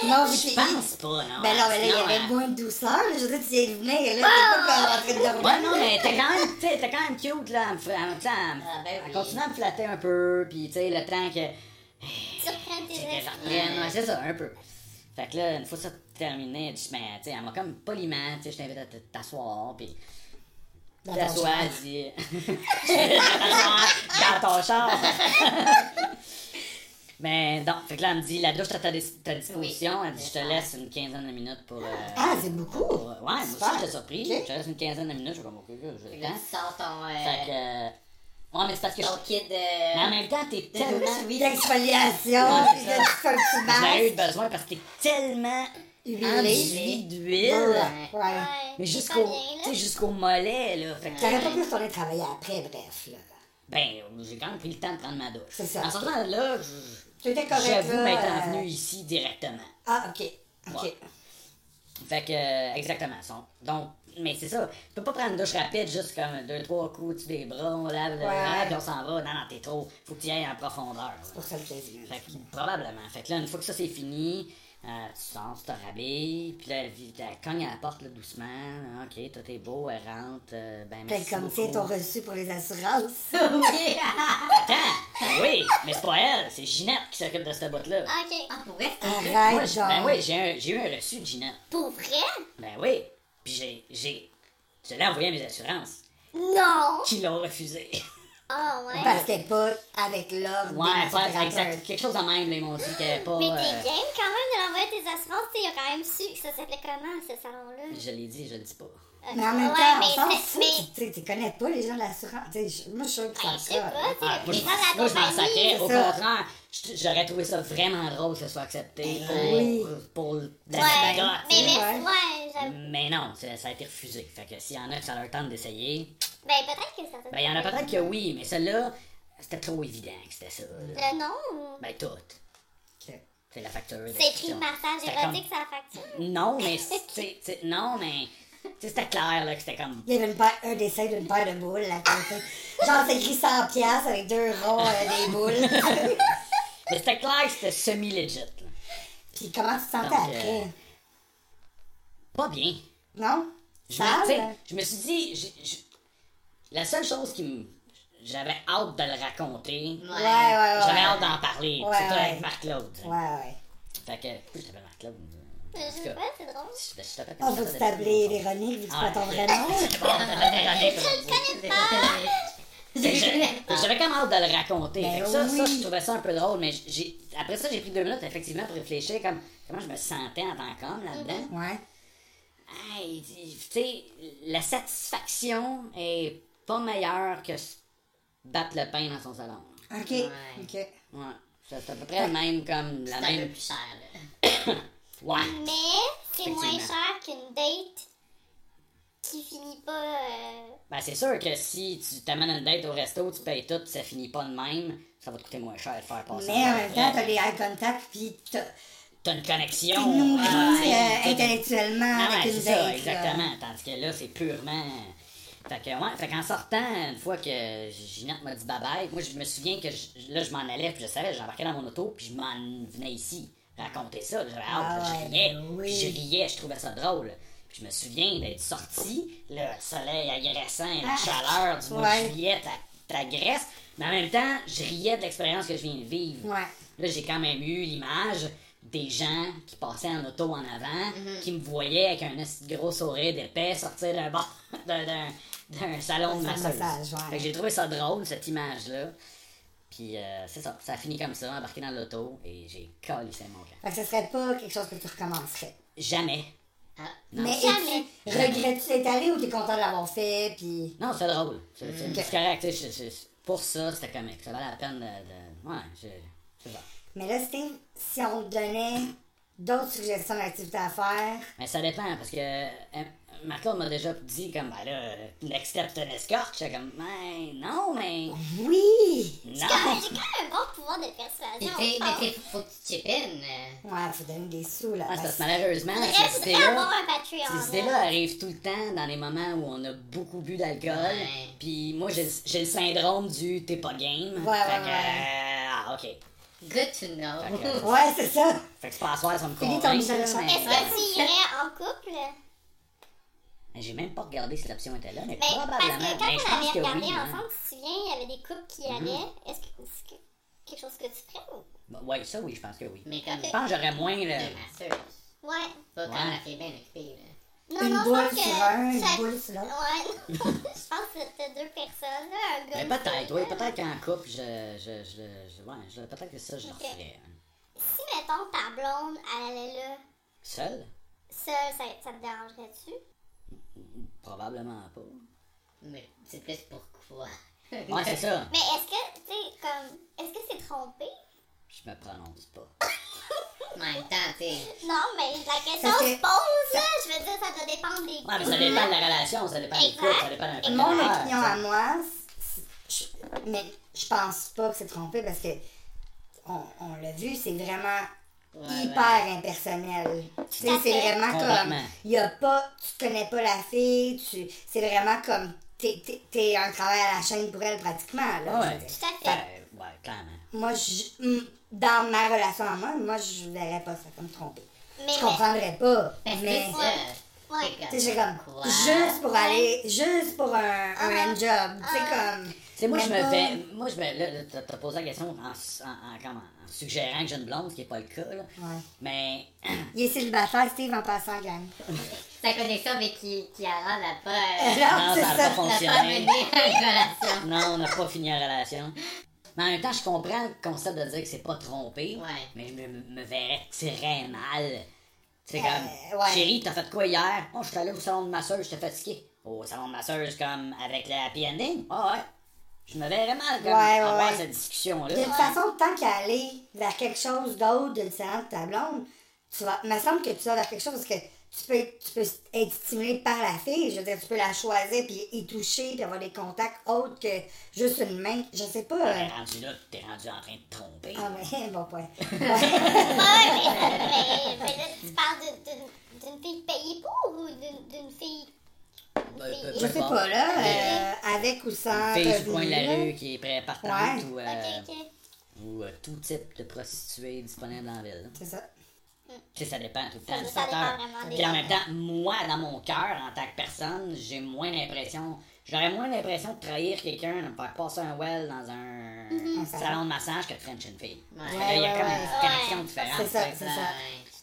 Non, je pense pas, non. Ben non, mais là, il y avait euh, moins de douceur. là. Je veux dire, tu de venir, là. T'es pas en train de dormir. Ouais, non, mais t'es quand même, t'es quand même cute, là. Me- Ah, ben oui. continue à me flatter un peu, puis tu sais, le temps que. Tu reprends tes je ouais, c'est ça, un peu. Fait que là, une fois ça terminé, dit, ben, tu sais, elle m'a comme poliment, tu sais, je t'invite à t'asseoir, puis. T'assois, char. elle dit. T'assois *laughs* dans ton char. *laughs* Mais non, fait que là, elle me dit, la douche est à ta, dis- ta disposition. Elle dit, je te laisse une quinzaine de minutes pour. euh, Ah, c'est beaucoup. pour- ouais, moi aussi, Super. j'étais surpris. Ok. Je te laisse une quinzaine de minutes. Je suis comme, ok, ok, j'ai le Là, temps. tu sors ton. euh, Fait que. euh, Ouais, mais c'est parce que je. ton kit de. Mais en même temps, t'es tellement. D'exfoliation, Ouais, puis c'est de ça. un petit J'en ai eu besoin parce que t'es tellement Huilé. enduit d'huile. Ouais. Ouais. Mais c'est jusqu'au pas bien, là. tu sais, jusqu'au mollet, là. Fait que, T'aurais pas pu retourner travailler après, bref, là. ben, j'ai quand même pris le temps de prendre ma douche. C'est ça. En sortant de là, je- Tu correct, j'avoue m'être venu ici directement. Ah, ok. Ok. Ouais. Fait que, euh, exactement. son- Donc, mais c'est ça. Tu peux pas prendre une douche rapide, juste comme deux, trois coups dessus des bras, on lave le bras, puis on s'en va. Non, non, t'es trop. Faut que tu y ailles en profondeur. là. Pour ça le plaisir. Fait que, probablement. Fait que là, une fois que ça c'est fini, euh, tu sors, tu te rhabilles, puis là, elle, elle cogne à la porte là, doucement. là, ok, tout est beau, elle rentre. euh, ben, Peut-être merci comme, tiens, ton reçu pour les assurances. *laughs* Attends, oui, mais c'est pas elle, c'est Ginette qui s'occupe de cette boîte-là. Ok. Ah, pour vrai? Arrête, Moi, j'ai- ben oui, j'ai un- j'ai eu un reçu de Ginette. Pour vrai? Ben oui, puis j'ai, j'ai, je l'ai envoyé à mes assurances, Non! qui l'ont refusé. *laughs* Ah, ouais. Parce qu'elle est pas avec l'ordre. Ouais, des pas exact, quelque chose de même, ils m'ont dit qu'elle pas... Mais euh, t'es game quand même de l'envoyer à tes assurances, tu sais, il a quand même su que ça s'appelait comment, ce salon-là? je l'ai dit, je le dis pas. Mais en même Ouais, temps, mais on s'en fout. Tu sais, tu connais pas les gens de l'assurance. Tu sais, je- moi, je suis sûre que Ben, ça je sais pas, tu sais, Ah, moi, les je, m'en sacrais. Au c'est ça. contraire, j'aurais trouvé ça vraiment drôle que ce soit accepté pour, oui. pour Ouais, l'anecdote. mais ouais, non, ça, ça a été refusé. Fait que s'il y en a que ça leur tente d'essayer, Ben, peut-être que ça ben il y en a peut-être que oui, mais celle-là, c'était trop évident que c'était ça. là. Le nom ou. Ben tout. Ok. C'est la facture. C'est écrit massage érotique sur la facture. Non, mais *laughs* c'est- c'est- non, mais c'était clair là que c'était comme. Il y avait une paire, un dessin d'une paire de boules à côté. Genre, c'est écrit 100 piastres avec deux ronds, euh, des boules. *laughs* Mais c'était clair que c'était semi-legit. là. Puis comment tu te sentais Donc, après? euh, Pas bien. Non? Je me, tu sais, Sale? je me suis dit, j'ai- j'ai- la seule chose qui me. J'avais hâte de le raconter. Ouais, ouais, ouais. J'avais hâte d'en parler. Ouais, C'était ouais. avec Marc-Claude. Ouais, ouais. Fait que. Pourquoi je t'appelle Marc-Claude Je En tout sais pas, c'est drôle. je- je t'appelle On te ça t'appeler fait Véronique, vu que c'est Ah, pas ton ok. vrai nom. *laughs* C'est bon, t'appelles *laughs* J'avais quand même hâte de le raconter. Ben ça, je trouvais ça un peu drôle, mais j'ai, après ça, j'ai pris deux minutes effectivement pour réfléchir comme comment je me sentais en tant qu'homme là-dedans. Ouais. Hey, tu sais, la satisfaction est pas meilleure que battre le pain dans son salon. Ok. Ouais. Ok. Ouais. C'est à peu près le même comme la C'est un peu même. plus cher, là. *coughs* Ouais. Mais c'est moins cher qu'une date qui finit pas. euh, Ben, c'est sûr que si tu t'amènes une date au resto, tu payes tout, puis ça finit pas de même, ça va te coûter moins cher de faire passer. Mais en même temps, t'as les eye contact, puis t'as- T'as une connexion. nourri ah, euh, intellectuellement Ah avec ouais, une date. ça, là. exactement. Tandis que là, c'est purement. Fait que, ouais, fait qu'en sortant, une fois que Ginette m'a dit bye bye, moi, je me souviens que je- là, je m'en allais, puis je savais, j'embarquais dans mon auto, puis je m'en venais ici, raconter ça. J'avais hâte, Ah je riais, oui. je riais, je trouvais ça drôle. Puis je me souviens d'être sorti, le soleil agressant, la Ah, chaleur du mois ouais. de juillet, ta, ta graisse, mais en même temps, je riais de l'expérience que je viens de vivre. Ouais. Là, j'ai quand même eu l'image des gens qui passaient en auto en avant, Mhm. qui me voyaient avec un gros sourire d'épais sortir d'un bar, *laughs* d'un, salon de massage, ouais. J'ai trouvé ça drôle, cette image-là. Puis euh, c'est ça, ça a fini comme ça, embarqué dans l'auto, et j'ai calissé mon camp. Fait que ce serait pas quelque chose que tu recommencerais. Jamais. Ah, Non. Mais Jamais. es-tu- regrettes-tu d'être allé ou t'es content de l'avoir fait, puis... Non, c'est drôle. C'est, correct, c'est- c'est- pour ça, c'était comique. Ça valait la peine de... de- Ouais, c'est ça. Mais là, Steve, si on te donnait d'autres suggestions d'activités à faire, Mais ça dépend, parce que euh, Marco m'a déjà dit, comme, ben là, next step, c'est une escorte. J'étais comme, ben non, mais... oui! Non! J'ai quand même un bon pouvoir de persuasion. mais t'sais, faut que tu chip in. euh. Ouais, faut donner des sous, là. Ah, parce que malheureusement, ces idées-là... un Patreon. Ces idées-là arrivent tout le temps dans les moments où on a beaucoup bu d'alcool. Ouais. Puis moi, j'ai j'ai le syndrome du t'es pas game. Ouais, fait ouais, que, ouais. euh, ah, ok. Good to know. Fait que, Ouais, c'est ça. fait que c'est pas à soir, ça me convainc. Mais- Est-ce que tu irais en couple? Mais J'ai même pas regardé si l'option était là, mais Mais parce probablement. que quand Ben, je on pense avait regardé oui. hein. Ensemble, tu te souviens, il y avait des couples qui allaient. Est-ce que c'est que- quelque chose que tu ferais ou? Bah, ouais, ça oui, je pense que oui. Mais comme Je pense que j'aurais moins le. Ouais. Pas comme Ouais. la fille bien occupée, là. Non, Une non, boule je pense que. sur un, une ça- boule sur l'autre. Ouais, *laughs* je pense que c'était deux personnes, là, un gars. Mais une peut-être, oui, peut-être qu'en couple, je. je, je, je- ouais, je- peut-être que ça, je le Ok. referais. hein. Si, mettons, ta blonde, elle allait là, Seul seule, ça, ça te dérangerait-tu? Probablement pas. Mais c'est plus pourquoi. Ouais, c'est ça. Mais est-ce que, tu sais, comme. Est-ce que c'est trompé? Je me prononce pas. *laughs* En même temps, t'sais. Non, mais la question se pose, là. Je veux dire, ça doit dépendre des Ouais, mais ça dépend de la relation, ça dépend des Exact. couples, ça dépend d'un de Mon opinion à moi, je- mais je pense pas que c'est trompé parce que on, on l'a vu, c'est vraiment Ouais, hyper impersonnel. Tu sais, Tout à c'est vraiment comme il y a pas tu connais pas la fille, tu c'est vraiment comme t'es, t'es, t'es un travail à la chaîne pour elle pratiquement là. Ouais. Tout à fait. Ouais, clairement. Moi je- mm, dans ma relation à moi, moi je verrais pas ça comme trompé. Mais, Je comprendrais pas, Ben, mais c'est ça. Ouais. tu sais, j'ai comme Quoi? juste pour aller juste pour un, un Ah. hand job, tu sais comme Tu sais, moi, je me fais. Moi, je me. Là, t'as- posé la question en, en, en- comment, en suggérant que j'ai une blonde, ce qui n'est pas le cas, là. Ouais. Mais. *clears throat* Il est célibataire, Steve, en passant, gang. Ta connexion avec qui, qui a n'a pas, *laughs* Non, euh, Non, c'est ça n'a ça. pas n'a pas fonctionné. mené à une relation. *laughs* Non, on n'a pas fini la relation. *laughs* Mais en même temps, je comprends le concept de dire que c'est pas trompé. Ouais. Mais je me, me verrais très mal. C'est Euh, comme, ouais. chérie, t'as fait quoi hier? Oh, je suis allé au salon de masseuse, j'étais fatigué. Au salon de masseuse, comme avec le happy ending? Ah ouais. Je me verrais mal comme Ouais, ouais, avoir cette discussion-là. De toute façon, tant qu'à aller vers quelque chose d'autre de différent de ta blonde, tu vas, il me semble que tu vas vers quelque chose parce que tu peux, tu peux être stimulé par la fille. Je veux dire, tu peux la choisir, puis y toucher, puis avoir des contacts autres que juste une main. Je sais pas. euh, T'es rendu là, t'es rendu en train de tromper. Ah, mais bon point. *laughs* Ouais, *laughs* mais, mais, mais là, tu parles d'une- d'une- d'une fille payée pour ou d'une d'une fille? Fille- ben, Je sais pas, là. euh, avec ou sans. Une fille du coin de la rue qui est prêt partante Ouais. ou, euh, ou euh, tout type de prostituée disponible dans la ville. C'est ça. Tu sais, ça dépend tout le Ça- temps du facteur. Puis en même temps, moi, dans mon cœur, en tant que personne, j'ai moins l'impression. J'aurais moins l'impression de trahir quelqu'un, de me faire passer un well dans un Mhm. salon de massage que de French une fille. Ouais. Il y a Ouais, comme ouais, une ouais. connexion différente. C'est ça, c'est ça.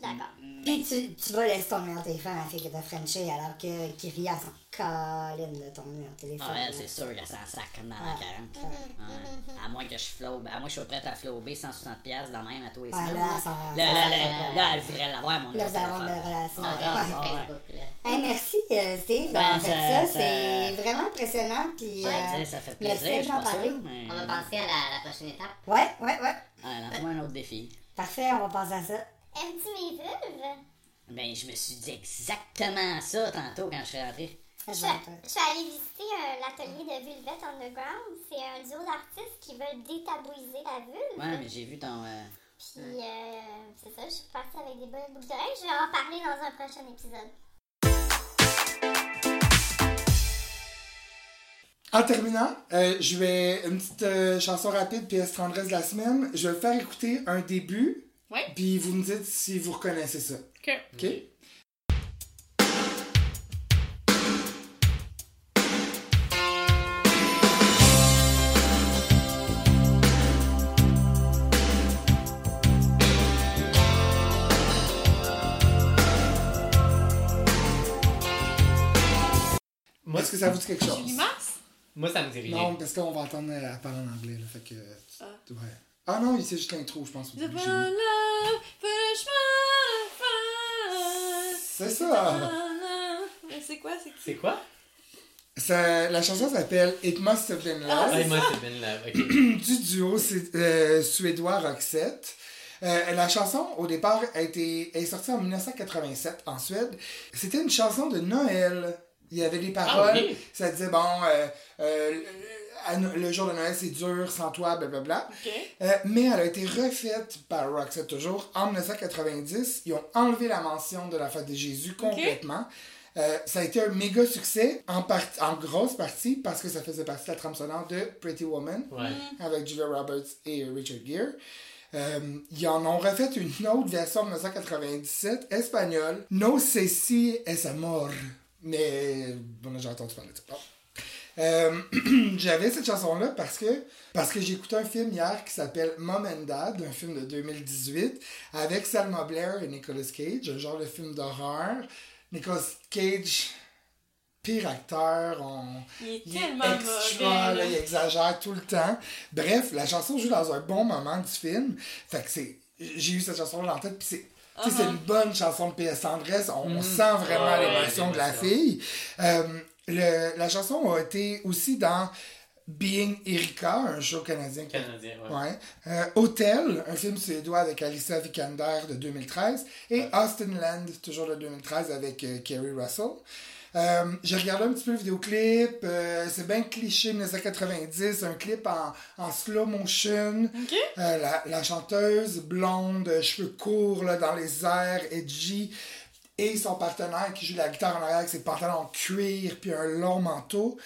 Ouais. Je suis d'accord. Puis tu, tu vas laisser ton numéro de téléphone à la fille que t'as Frenché alors que Kyria s'en caline de ton numéro de téléphone. Ah, elle, c'est sûr qu'elle s'en sac comme dans la 40. Ouais. À moins que je flobe. À moins que je sois prête à flober 160$ piastres dans même à tous les Ouais, semaines. là, Là, ça- là, ça- là, là, là, elle voudrait l'avoir, mon Là, numéro vous avez une téléphone. relation. Ah, Ouais. ah, là. Hey, merci euh, Steve Ben, d'avoir fait ça- ça. ça- C'est vraiment impressionnant. Puis, Ouais, euh, ça fait merci plaisir, parler. mais... On va passer à la, la prochaine étape. Ouais, ouais, ouais. Ouais, lance-moi un autre défi. Parfait, on va passer à ça. Aimes-tu mes vulves? Ben, je me suis dit exactement ça tantôt quand je suis rentré. Je suis allée visiter euh, l'atelier de Vulvet Underground. C'est un duo d'artistes qui veulent détabouiser la vulve. Ouais, mais j'ai vu ton. euh, Puis, euh, c'est ça, je suis partie avec des bonnes boucles d'oreilles. Je vais en parler dans un prochain épisode. En terminant, euh, je vais une petite euh, chanson rapide PS tendresse de la semaine. Je vais faire écouter un début. Ouais. Puis vous me dites si vous reconnaissez ça. Ok. OK? Moi, Est-ce que ça vous dit quelque chose? Julie Mars? moi, ça me dit rien. Non, parce qu'on va entendre elle parler en anglais. Là, fait que, Ah. ouais. Ah non, c'est juste l'intro, je pense. Love C'est ça! Mais c'est quoi? C'est C'est quoi? Ça- La chanson s'appelle It Must Have Been Love. Ah, moi, c'est Ben Love. Ok. *clears throat* du duo c'est, euh, suédois Roxette. Euh, la chanson, au départ, a été, est sortie en 1987 en Suède. C'était une chanson de Noël. Il y avait des paroles. Ah, ok. Ça disait, bon, euh, euh, le jour de Noël, c'est dur, sans toi, blablabla. Ok. Euh, mais elle a été refaite par Roxette toujours en 1990. Ils ont enlevé la mention de la fête de Jésus complètement. Euh, ça a été un méga succès, en, part- en grosse partie, parce que ça faisait partie de la trame sonore de Pretty Woman Ouais. avec Julia Roberts et Richard Gere. Euh, ils en ont refait une autre version en 1997, espagnole, No sé si es amor. Mais bon, j'ai entendu parler de ça. Bon. Euh, *clears throat* J'avais cette chanson-là parce que, parce que j'ai écouté un film hier qui s'appelle Mom and Dad, un film de 2018, avec Salma Blair et Nicolas Cage, un genre de film d'horreur. Nicolas Cage, pire acteur, on, Il est il est tellement extra, mauvais. là, il exagère tout le temps. Bref, la chanson joue dans un bon moment du film. Fait que c'est. J'ai eu cette chanson dans la tête, puis c'est. tu sais, c'est une bonne chanson de PS Tendresse. On, on sent vraiment Ouais, l'émotion de la fille. Euh, le- la chanson a été aussi dans Being Erika, un show canadien Canadien, ouais. Ouais. Euh, Hotel, un film suédois avec Alicia Vikander de 2013. Et Austin Land, toujours de 2013 avec euh, Kerry Russell. Euh, J'ai regardé un petit peu le vidéoclip. euh, c'est bien cliché 1990. Un clip en, en slow motion. Ok. Euh, la, la chanteuse blonde, euh, cheveux courts là, dans les airs, edgy. Et son partenaire qui joue la guitare en arrière avec ses pantalons en cuir puis un long manteau.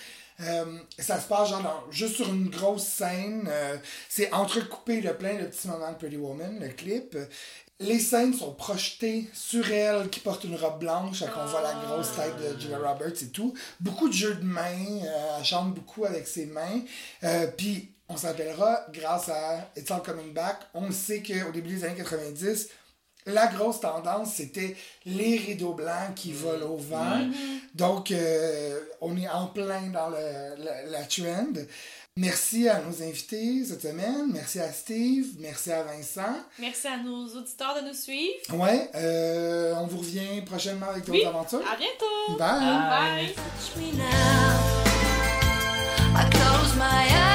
Euh, ça se passe genre juste sur une grosse scène. euh, c'est entrecoupé de plein de petits moments de Pretty Woman, le clip. Les scènes sont projetées sur elle qui porte une robe blanche, qu'on voit la grosse tête de Julia Roberts et tout. Beaucoup de jeux de mains, euh, elle chante beaucoup avec ses mains. Puis on s'appellera grâce à It's All Coming Back. On sait qu'au début des années 90, la grosse tendance, c'était les rideaux blancs qui volent au vent. Donc, euh, on est en plein dans le- la, la trend. Merci à nos invités cette semaine. Merci à Steve. Merci à Vincent. Merci à nos auditeurs de nous suivre. Ouais, euh, on vous revient prochainement avec d'autres Oui. aventures. À bientôt. Bye! Bye. touch